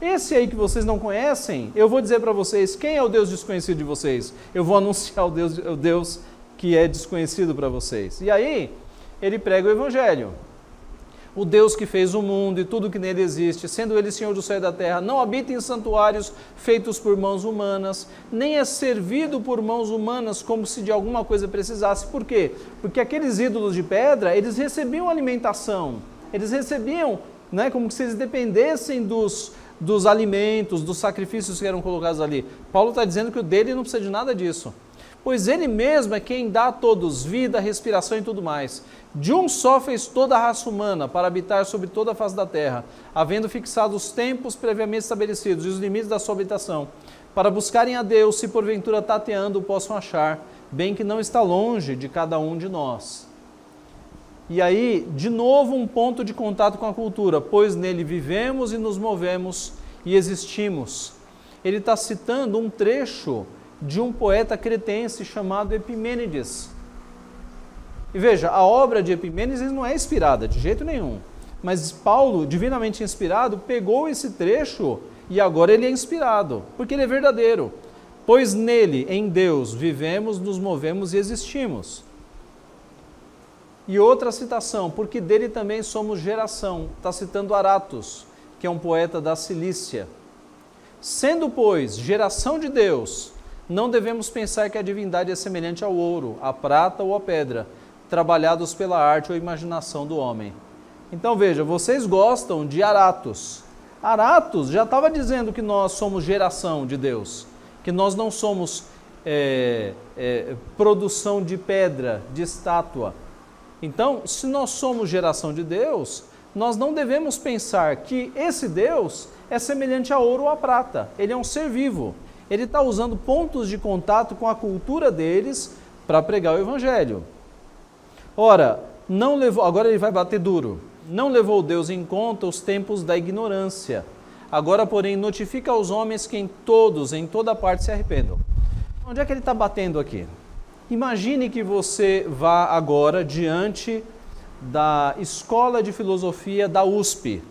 Esse aí que vocês não conhecem, eu vou dizer para vocês quem é o Deus desconhecido de vocês. Eu vou anunciar o Deus, o Deus que é desconhecido para vocês. E aí, ele prega o Evangelho o Deus que fez o mundo e tudo que nele existe, sendo ele Senhor do céu e da terra, não habita em santuários feitos por mãos humanas, nem é servido por mãos humanas como se de alguma coisa precisasse. Por quê? Porque aqueles ídolos de pedra, eles recebiam alimentação, eles recebiam, né, como se eles dependessem dos, dos alimentos, dos sacrifícios que eram colocados ali. Paulo está dizendo que o dele não precisa de nada disso pois ele mesmo é quem dá a todos vida, respiração e tudo mais. De um só fez toda a raça humana para habitar sobre toda a face da terra, havendo fixado os tempos previamente estabelecidos e os limites da sua habitação, para buscarem a Deus, se porventura tateando o possam achar, bem que não está longe de cada um de nós. E aí, de novo, um ponto de contato com a cultura, pois nele vivemos e nos movemos e existimos. Ele está citando um trecho de um poeta cretense chamado Epimênides e veja, a obra de Epimênides não é inspirada de jeito nenhum. Mas Paulo, divinamente inspirado, pegou esse trecho e agora ele é inspirado, porque ele é verdadeiro. Pois nele, em Deus, vivemos, nos movemos e existimos. E outra citação, porque dele também somos geração. Está citando Aratos, que é um poeta da Cilícia. Sendo, pois, geração de Deus, não devemos pensar que a divindade é semelhante ao ouro, à prata ou à pedra, trabalhados pela arte ou imaginação do homem. Então veja, vocês gostam de Aratos. Aratos já estava dizendo que nós somos geração de Deus, que nós não somos é, é, produção de pedra, de estátua. Então, se nós somos geração de Deus, nós não devemos pensar que esse Deus é semelhante a ouro ou a prata. Ele é um ser vivo. Ele está usando pontos de contato com a cultura deles para pregar o Evangelho. Ora, não levou, agora ele vai bater duro. Não levou Deus em conta os tempos da ignorância. Agora, porém, notifica aos homens que em todos, em toda parte se arrependam. Onde é que ele está batendo aqui? Imagine que você vá agora diante da Escola de Filosofia da USP,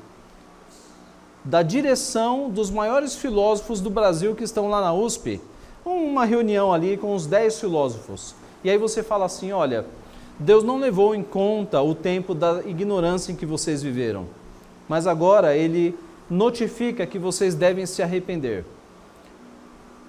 da direção dos maiores filósofos do Brasil que estão lá na USP, uma reunião ali com os 10 filósofos. E aí você fala assim: olha, Deus não levou em conta o tempo da ignorância em que vocês viveram, mas agora Ele notifica que vocês devem se arrepender.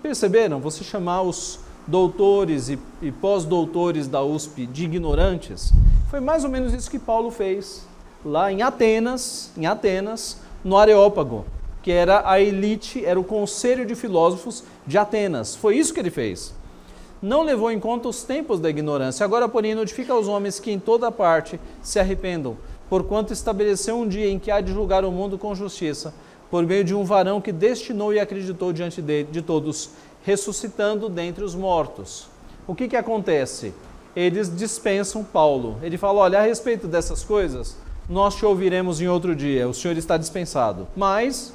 Perceberam? Você chamar os doutores e, e pós-doutores da USP de ignorantes, foi mais ou menos isso que Paulo fez lá em Atenas, em Atenas, no Areópago, que era a elite, era o conselho de filósofos de Atenas. Foi isso que ele fez não levou em conta os tempos da ignorância. Agora, porém, notifica aos homens que em toda parte se arrependam, porquanto estabeleceu um dia em que há de julgar o mundo com justiça, por meio de um varão que destinou e acreditou diante de, de todos, ressuscitando dentre os mortos. O que, que acontece? Eles dispensam Paulo. Ele fala: olha, a respeito dessas coisas, nós te ouviremos em outro dia, o senhor está dispensado. Mas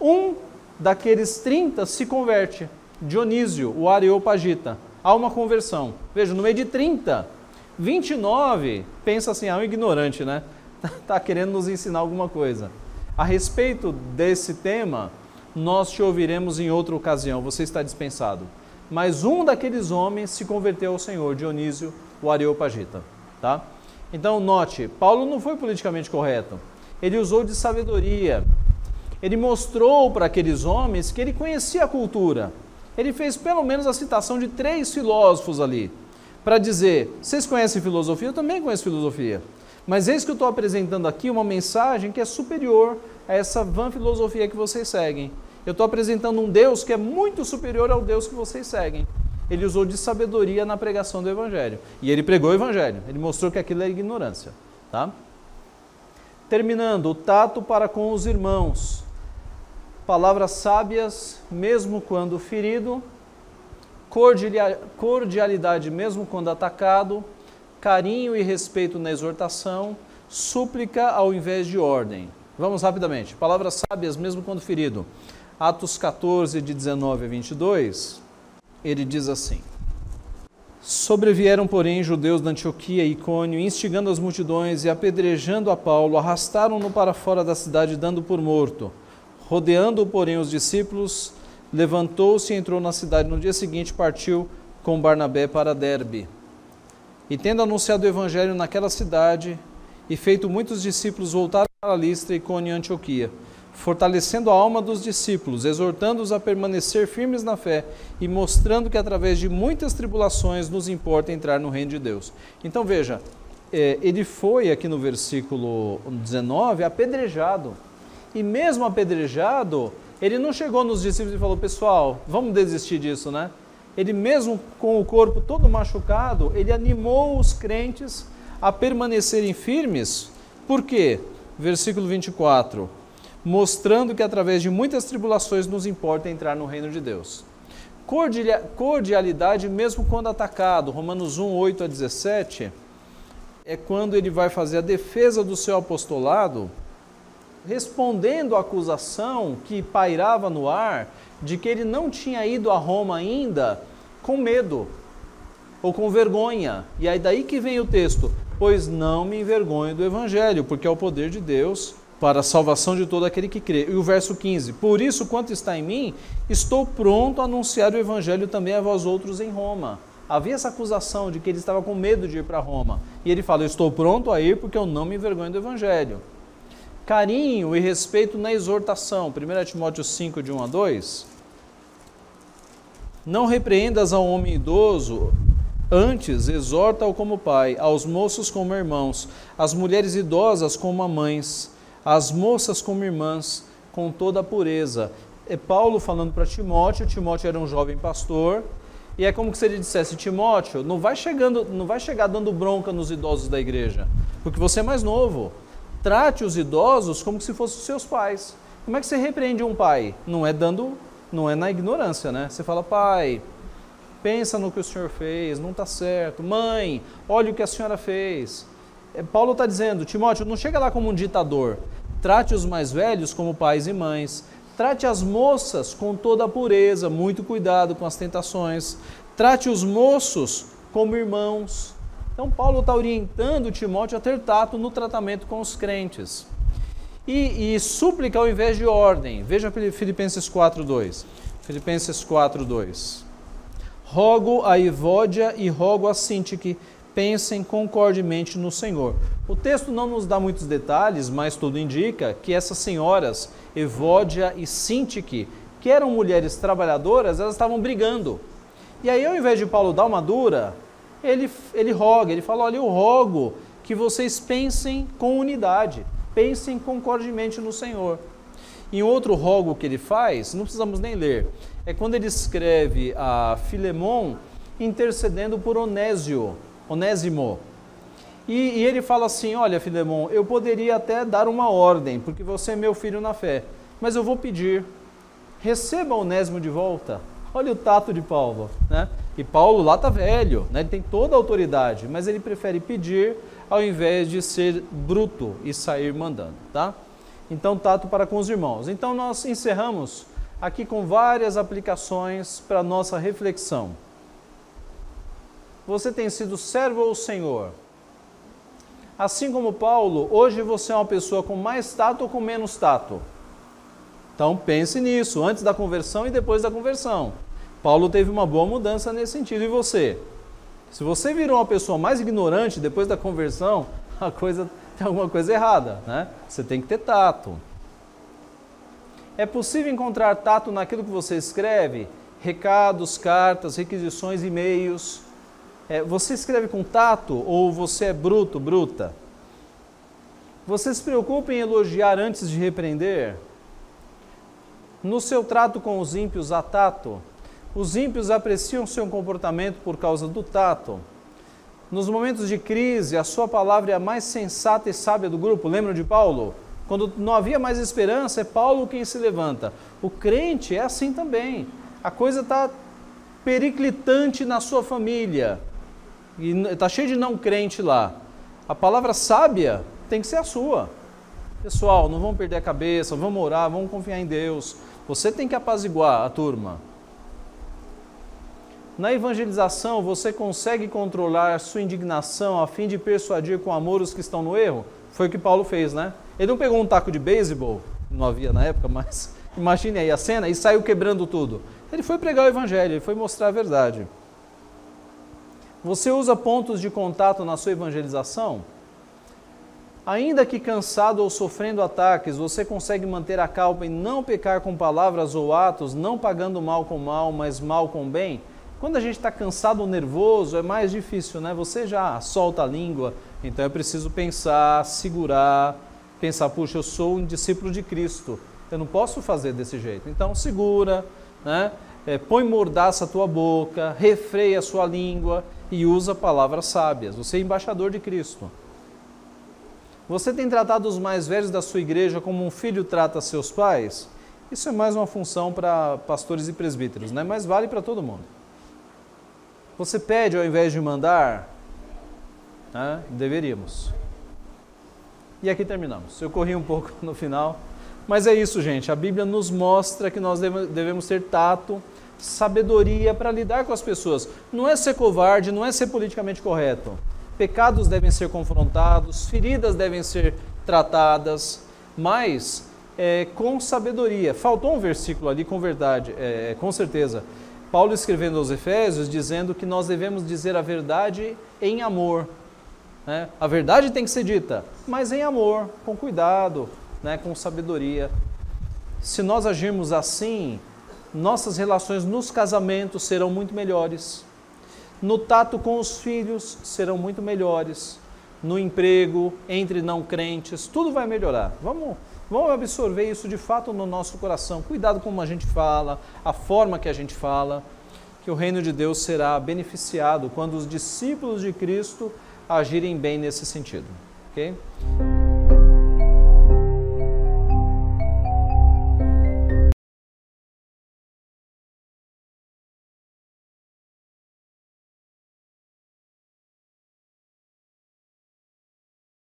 um daqueles 30 se converte Dionísio, o Areopagita. Há uma conversão. Veja, no meio de 30, 29 pensa assim, ah, um ignorante, né? Está *laughs* querendo nos ensinar alguma coisa. A respeito desse tema, nós te ouviremos em outra ocasião, você está dispensado. Mas um daqueles homens se converteu ao Senhor, Dionísio, o Areopagita. Tá? Então, note, Paulo não foi politicamente correto. Ele usou de sabedoria. Ele mostrou para aqueles homens que ele conhecia a cultura Ele fez pelo menos a citação de três filósofos ali, para dizer: vocês conhecem filosofia? Eu também conheço filosofia. Mas eis que eu estou apresentando aqui uma mensagem que é superior a essa vã filosofia que vocês seguem. Eu estou apresentando um Deus que é muito superior ao Deus que vocês seguem. Ele usou de sabedoria na pregação do Evangelho. E ele pregou o Evangelho. Ele mostrou que aquilo é ignorância. Tá? Terminando, o tato para com os irmãos. Palavras sábias, mesmo quando ferido. Cordialidade, mesmo quando atacado. Carinho e respeito na exortação. Súplica ao invés de ordem. Vamos rapidamente. Palavras sábias, mesmo quando ferido. Atos 14, de 19 a 22, ele diz assim: Sobrevieram, porém, judeus da Antioquia e Icônio, instigando as multidões e apedrejando a Paulo, arrastaram-no para fora da cidade, dando por morto. Rodeando, porém, os discípulos, levantou-se e entrou na cidade. No dia seguinte, partiu com Barnabé para Derbe. E tendo anunciado o evangelho naquela cidade, e feito muitos discípulos, voltaram para Listra, Icônio e Antioquia fortalecendo a alma dos discípulos, exortando-os a permanecer firmes na fé e mostrando que através de muitas tribulações nos importa entrar no reino de Deus. Então veja, é, ele foi aqui no versículo 19 apedrejado. E mesmo apedrejado, ele não chegou nos discípulos e falou: Pessoal, vamos desistir disso, né? Ele, mesmo com o corpo todo machucado, ele animou os crentes a permanecerem firmes. Por quê? Versículo 24 mostrando que através de muitas tribulações nos importa entrar no reino de Deus. Cordialidade, mesmo quando atacado, Romanos 1, 8 a 17, é quando ele vai fazer a defesa do seu apostolado, respondendo à acusação que pairava no ar de que ele não tinha ido a Roma ainda com medo ou com vergonha. E aí daí que vem o texto: Pois não me envergonho do evangelho, porque é o poder de Deus para a salvação de todo aquele que crê. E o verso 15: Por isso, quanto está em mim, estou pronto a anunciar o evangelho também a vós outros em Roma. Havia essa acusação de que ele estava com medo de ir para Roma. E ele fala: estou pronto a ir porque eu não me envergonho do evangelho. Carinho e respeito na exortação. 1 Timóteo 5, de 1 a 2. Não repreendas ao homem idoso, Antes, exorta-o como pai, aos moços como irmãos, às mulheres idosas como mães, as moças como irmãs, com toda a pureza. É Paulo falando para Timóteo, Timóteo era um jovem pastor, e é como se ele dissesse, Timóteo, não vai chegando, não vai chegar dando bronca nos idosos da igreja, porque você é mais novo. Trate os idosos como se fossem seus pais. Como é que você repreende um pai? Não é dando, não é na ignorância, né? Você fala, pai, pensa no que o senhor fez, não está certo. Mãe, olha o que a senhora fez. É, Paulo está dizendo, Timóteo, não chega lá como um ditador. Trate os mais velhos como pais e mães. Trate as moças com toda a pureza, muito cuidado com as tentações. Trate os moços como irmãos. Então, Paulo está orientando Timóteo a ter tato no tratamento com os crentes. E, e súplica ao invés de ordem. Veja Filipenses 4.2. Filipenses 4.2. Rogo a Ivódia e rogo a Sintique pensem concordemente no Senhor. O texto não nos dá muitos detalhes, mas tudo indica que essas senhoras, Evódia e Sintique, que eram mulheres trabalhadoras, elas estavam brigando. E aí, ao invés de Paulo dar uma dura, ele, ele roga, ele fala: Olha, eu rogo que vocês pensem com unidade, pensem concordemente no Senhor. Em outro rogo que ele faz, não precisamos nem ler, é quando ele escreve a Filemon intercedendo por Onésio, Onésimo. E, e, ele fala assim: Olha, Filemão, eu poderia até dar uma ordem, porque você é meu filho na fé, mas eu vou pedir, receba Onésimo de volta. Olha o tato de Paulo, né? E Paulo lá está velho, né? ele tem toda a autoridade, mas ele prefere pedir ao invés de ser bruto e sair mandando, tá? Então, tato para com os irmãos. Então, nós encerramos aqui com várias aplicações para nossa reflexão você tem sido servo ao Senhor. Assim como Paulo, hoje você é uma pessoa com mais tato ou com menos tato. Então pense nisso, antes da conversão e depois da conversão. Paulo teve uma boa mudança nesse sentido. E você? Se você virou uma pessoa mais ignorante depois da conversão, *laughs* a coisa tem alguma coisa errada, né? Você tem que ter tato. É possível encontrar tato naquilo que você escreve recados, cartas, requisições, e-mails. É, você escreve com tato ou você é bruto, bruta? Você se preocupa em elogiar antes de repreender? No seu trato com os ímpios, há tato? Os ímpios apreciam seu comportamento por causa do tato. Nos momentos de crise, a sua palavra é a mais sensata e sábia do grupo. Lembram de Paulo? Quando não havia mais esperança, é Paulo quem se levanta. O crente é assim também. A coisa está periclitante na sua família. E está cheio de não crente lá. A palavra sábia tem que ser a sua. Pessoal, não vamos perder a cabeça, vamos orar, vamos confiar em Deus. Você tem que apaziguar a turma. Na evangelização, você consegue controlar sua indignação a fim de persuadir com amor os que estão no erro? Foi o que Paulo fez, né? Ele não pegou um taco de beisebol, não havia na época, *laughs* mas imagine aí a cena, e saiu quebrando tudo. Ele foi pregar o evangelho, ele foi mostrar a verdade. Você usa pontos de contato na sua evangelização? Ainda que cansado ou sofrendo ataques, você consegue manter a calma e não pecar com palavras ou atos, não pagando mal com mal, mas mal com bem? Quando a gente está cansado ou nervoso, é mais difícil, né? Você já solta a língua, então é preciso pensar, segurar, pensar, puxa, eu sou um discípulo de Cristo, eu não posso fazer desse jeito. Então segura, né? É, põe mordaça a tua boca, refreia a sua língua e usa palavras sábias. Você é embaixador de Cristo. Você tem tratado os mais velhos da sua igreja como um filho trata seus pais? Isso é mais uma função para pastores e presbíteros, né? mas vale para todo mundo. Você pede ao invés de mandar? Né? Deveríamos. E aqui terminamos. Eu corri um pouco *laughs* no final, mas é isso, gente. A Bíblia nos mostra que nós devemos ter tato, sabedoria para lidar com as pessoas. Não é ser covarde, não é ser politicamente correto. Pecados devem ser confrontados, feridas devem ser tratadas, mas é, com sabedoria. Faltou um versículo ali com verdade, é, com certeza. Paulo escrevendo aos Efésios, dizendo que nós devemos dizer a verdade em amor. Né? A verdade tem que ser dita, mas em amor, com cuidado, né? com sabedoria. Se nós agirmos assim, nossas relações nos casamentos serão muito melhores. No tato com os filhos serão muito melhores. No emprego, entre não crentes, tudo vai melhorar. Vamos Vamos absorver isso de fato no nosso coração. Cuidado com como a gente fala, a forma que a gente fala, que o reino de Deus será beneficiado quando os discípulos de Cristo agirem bem nesse sentido. Ok?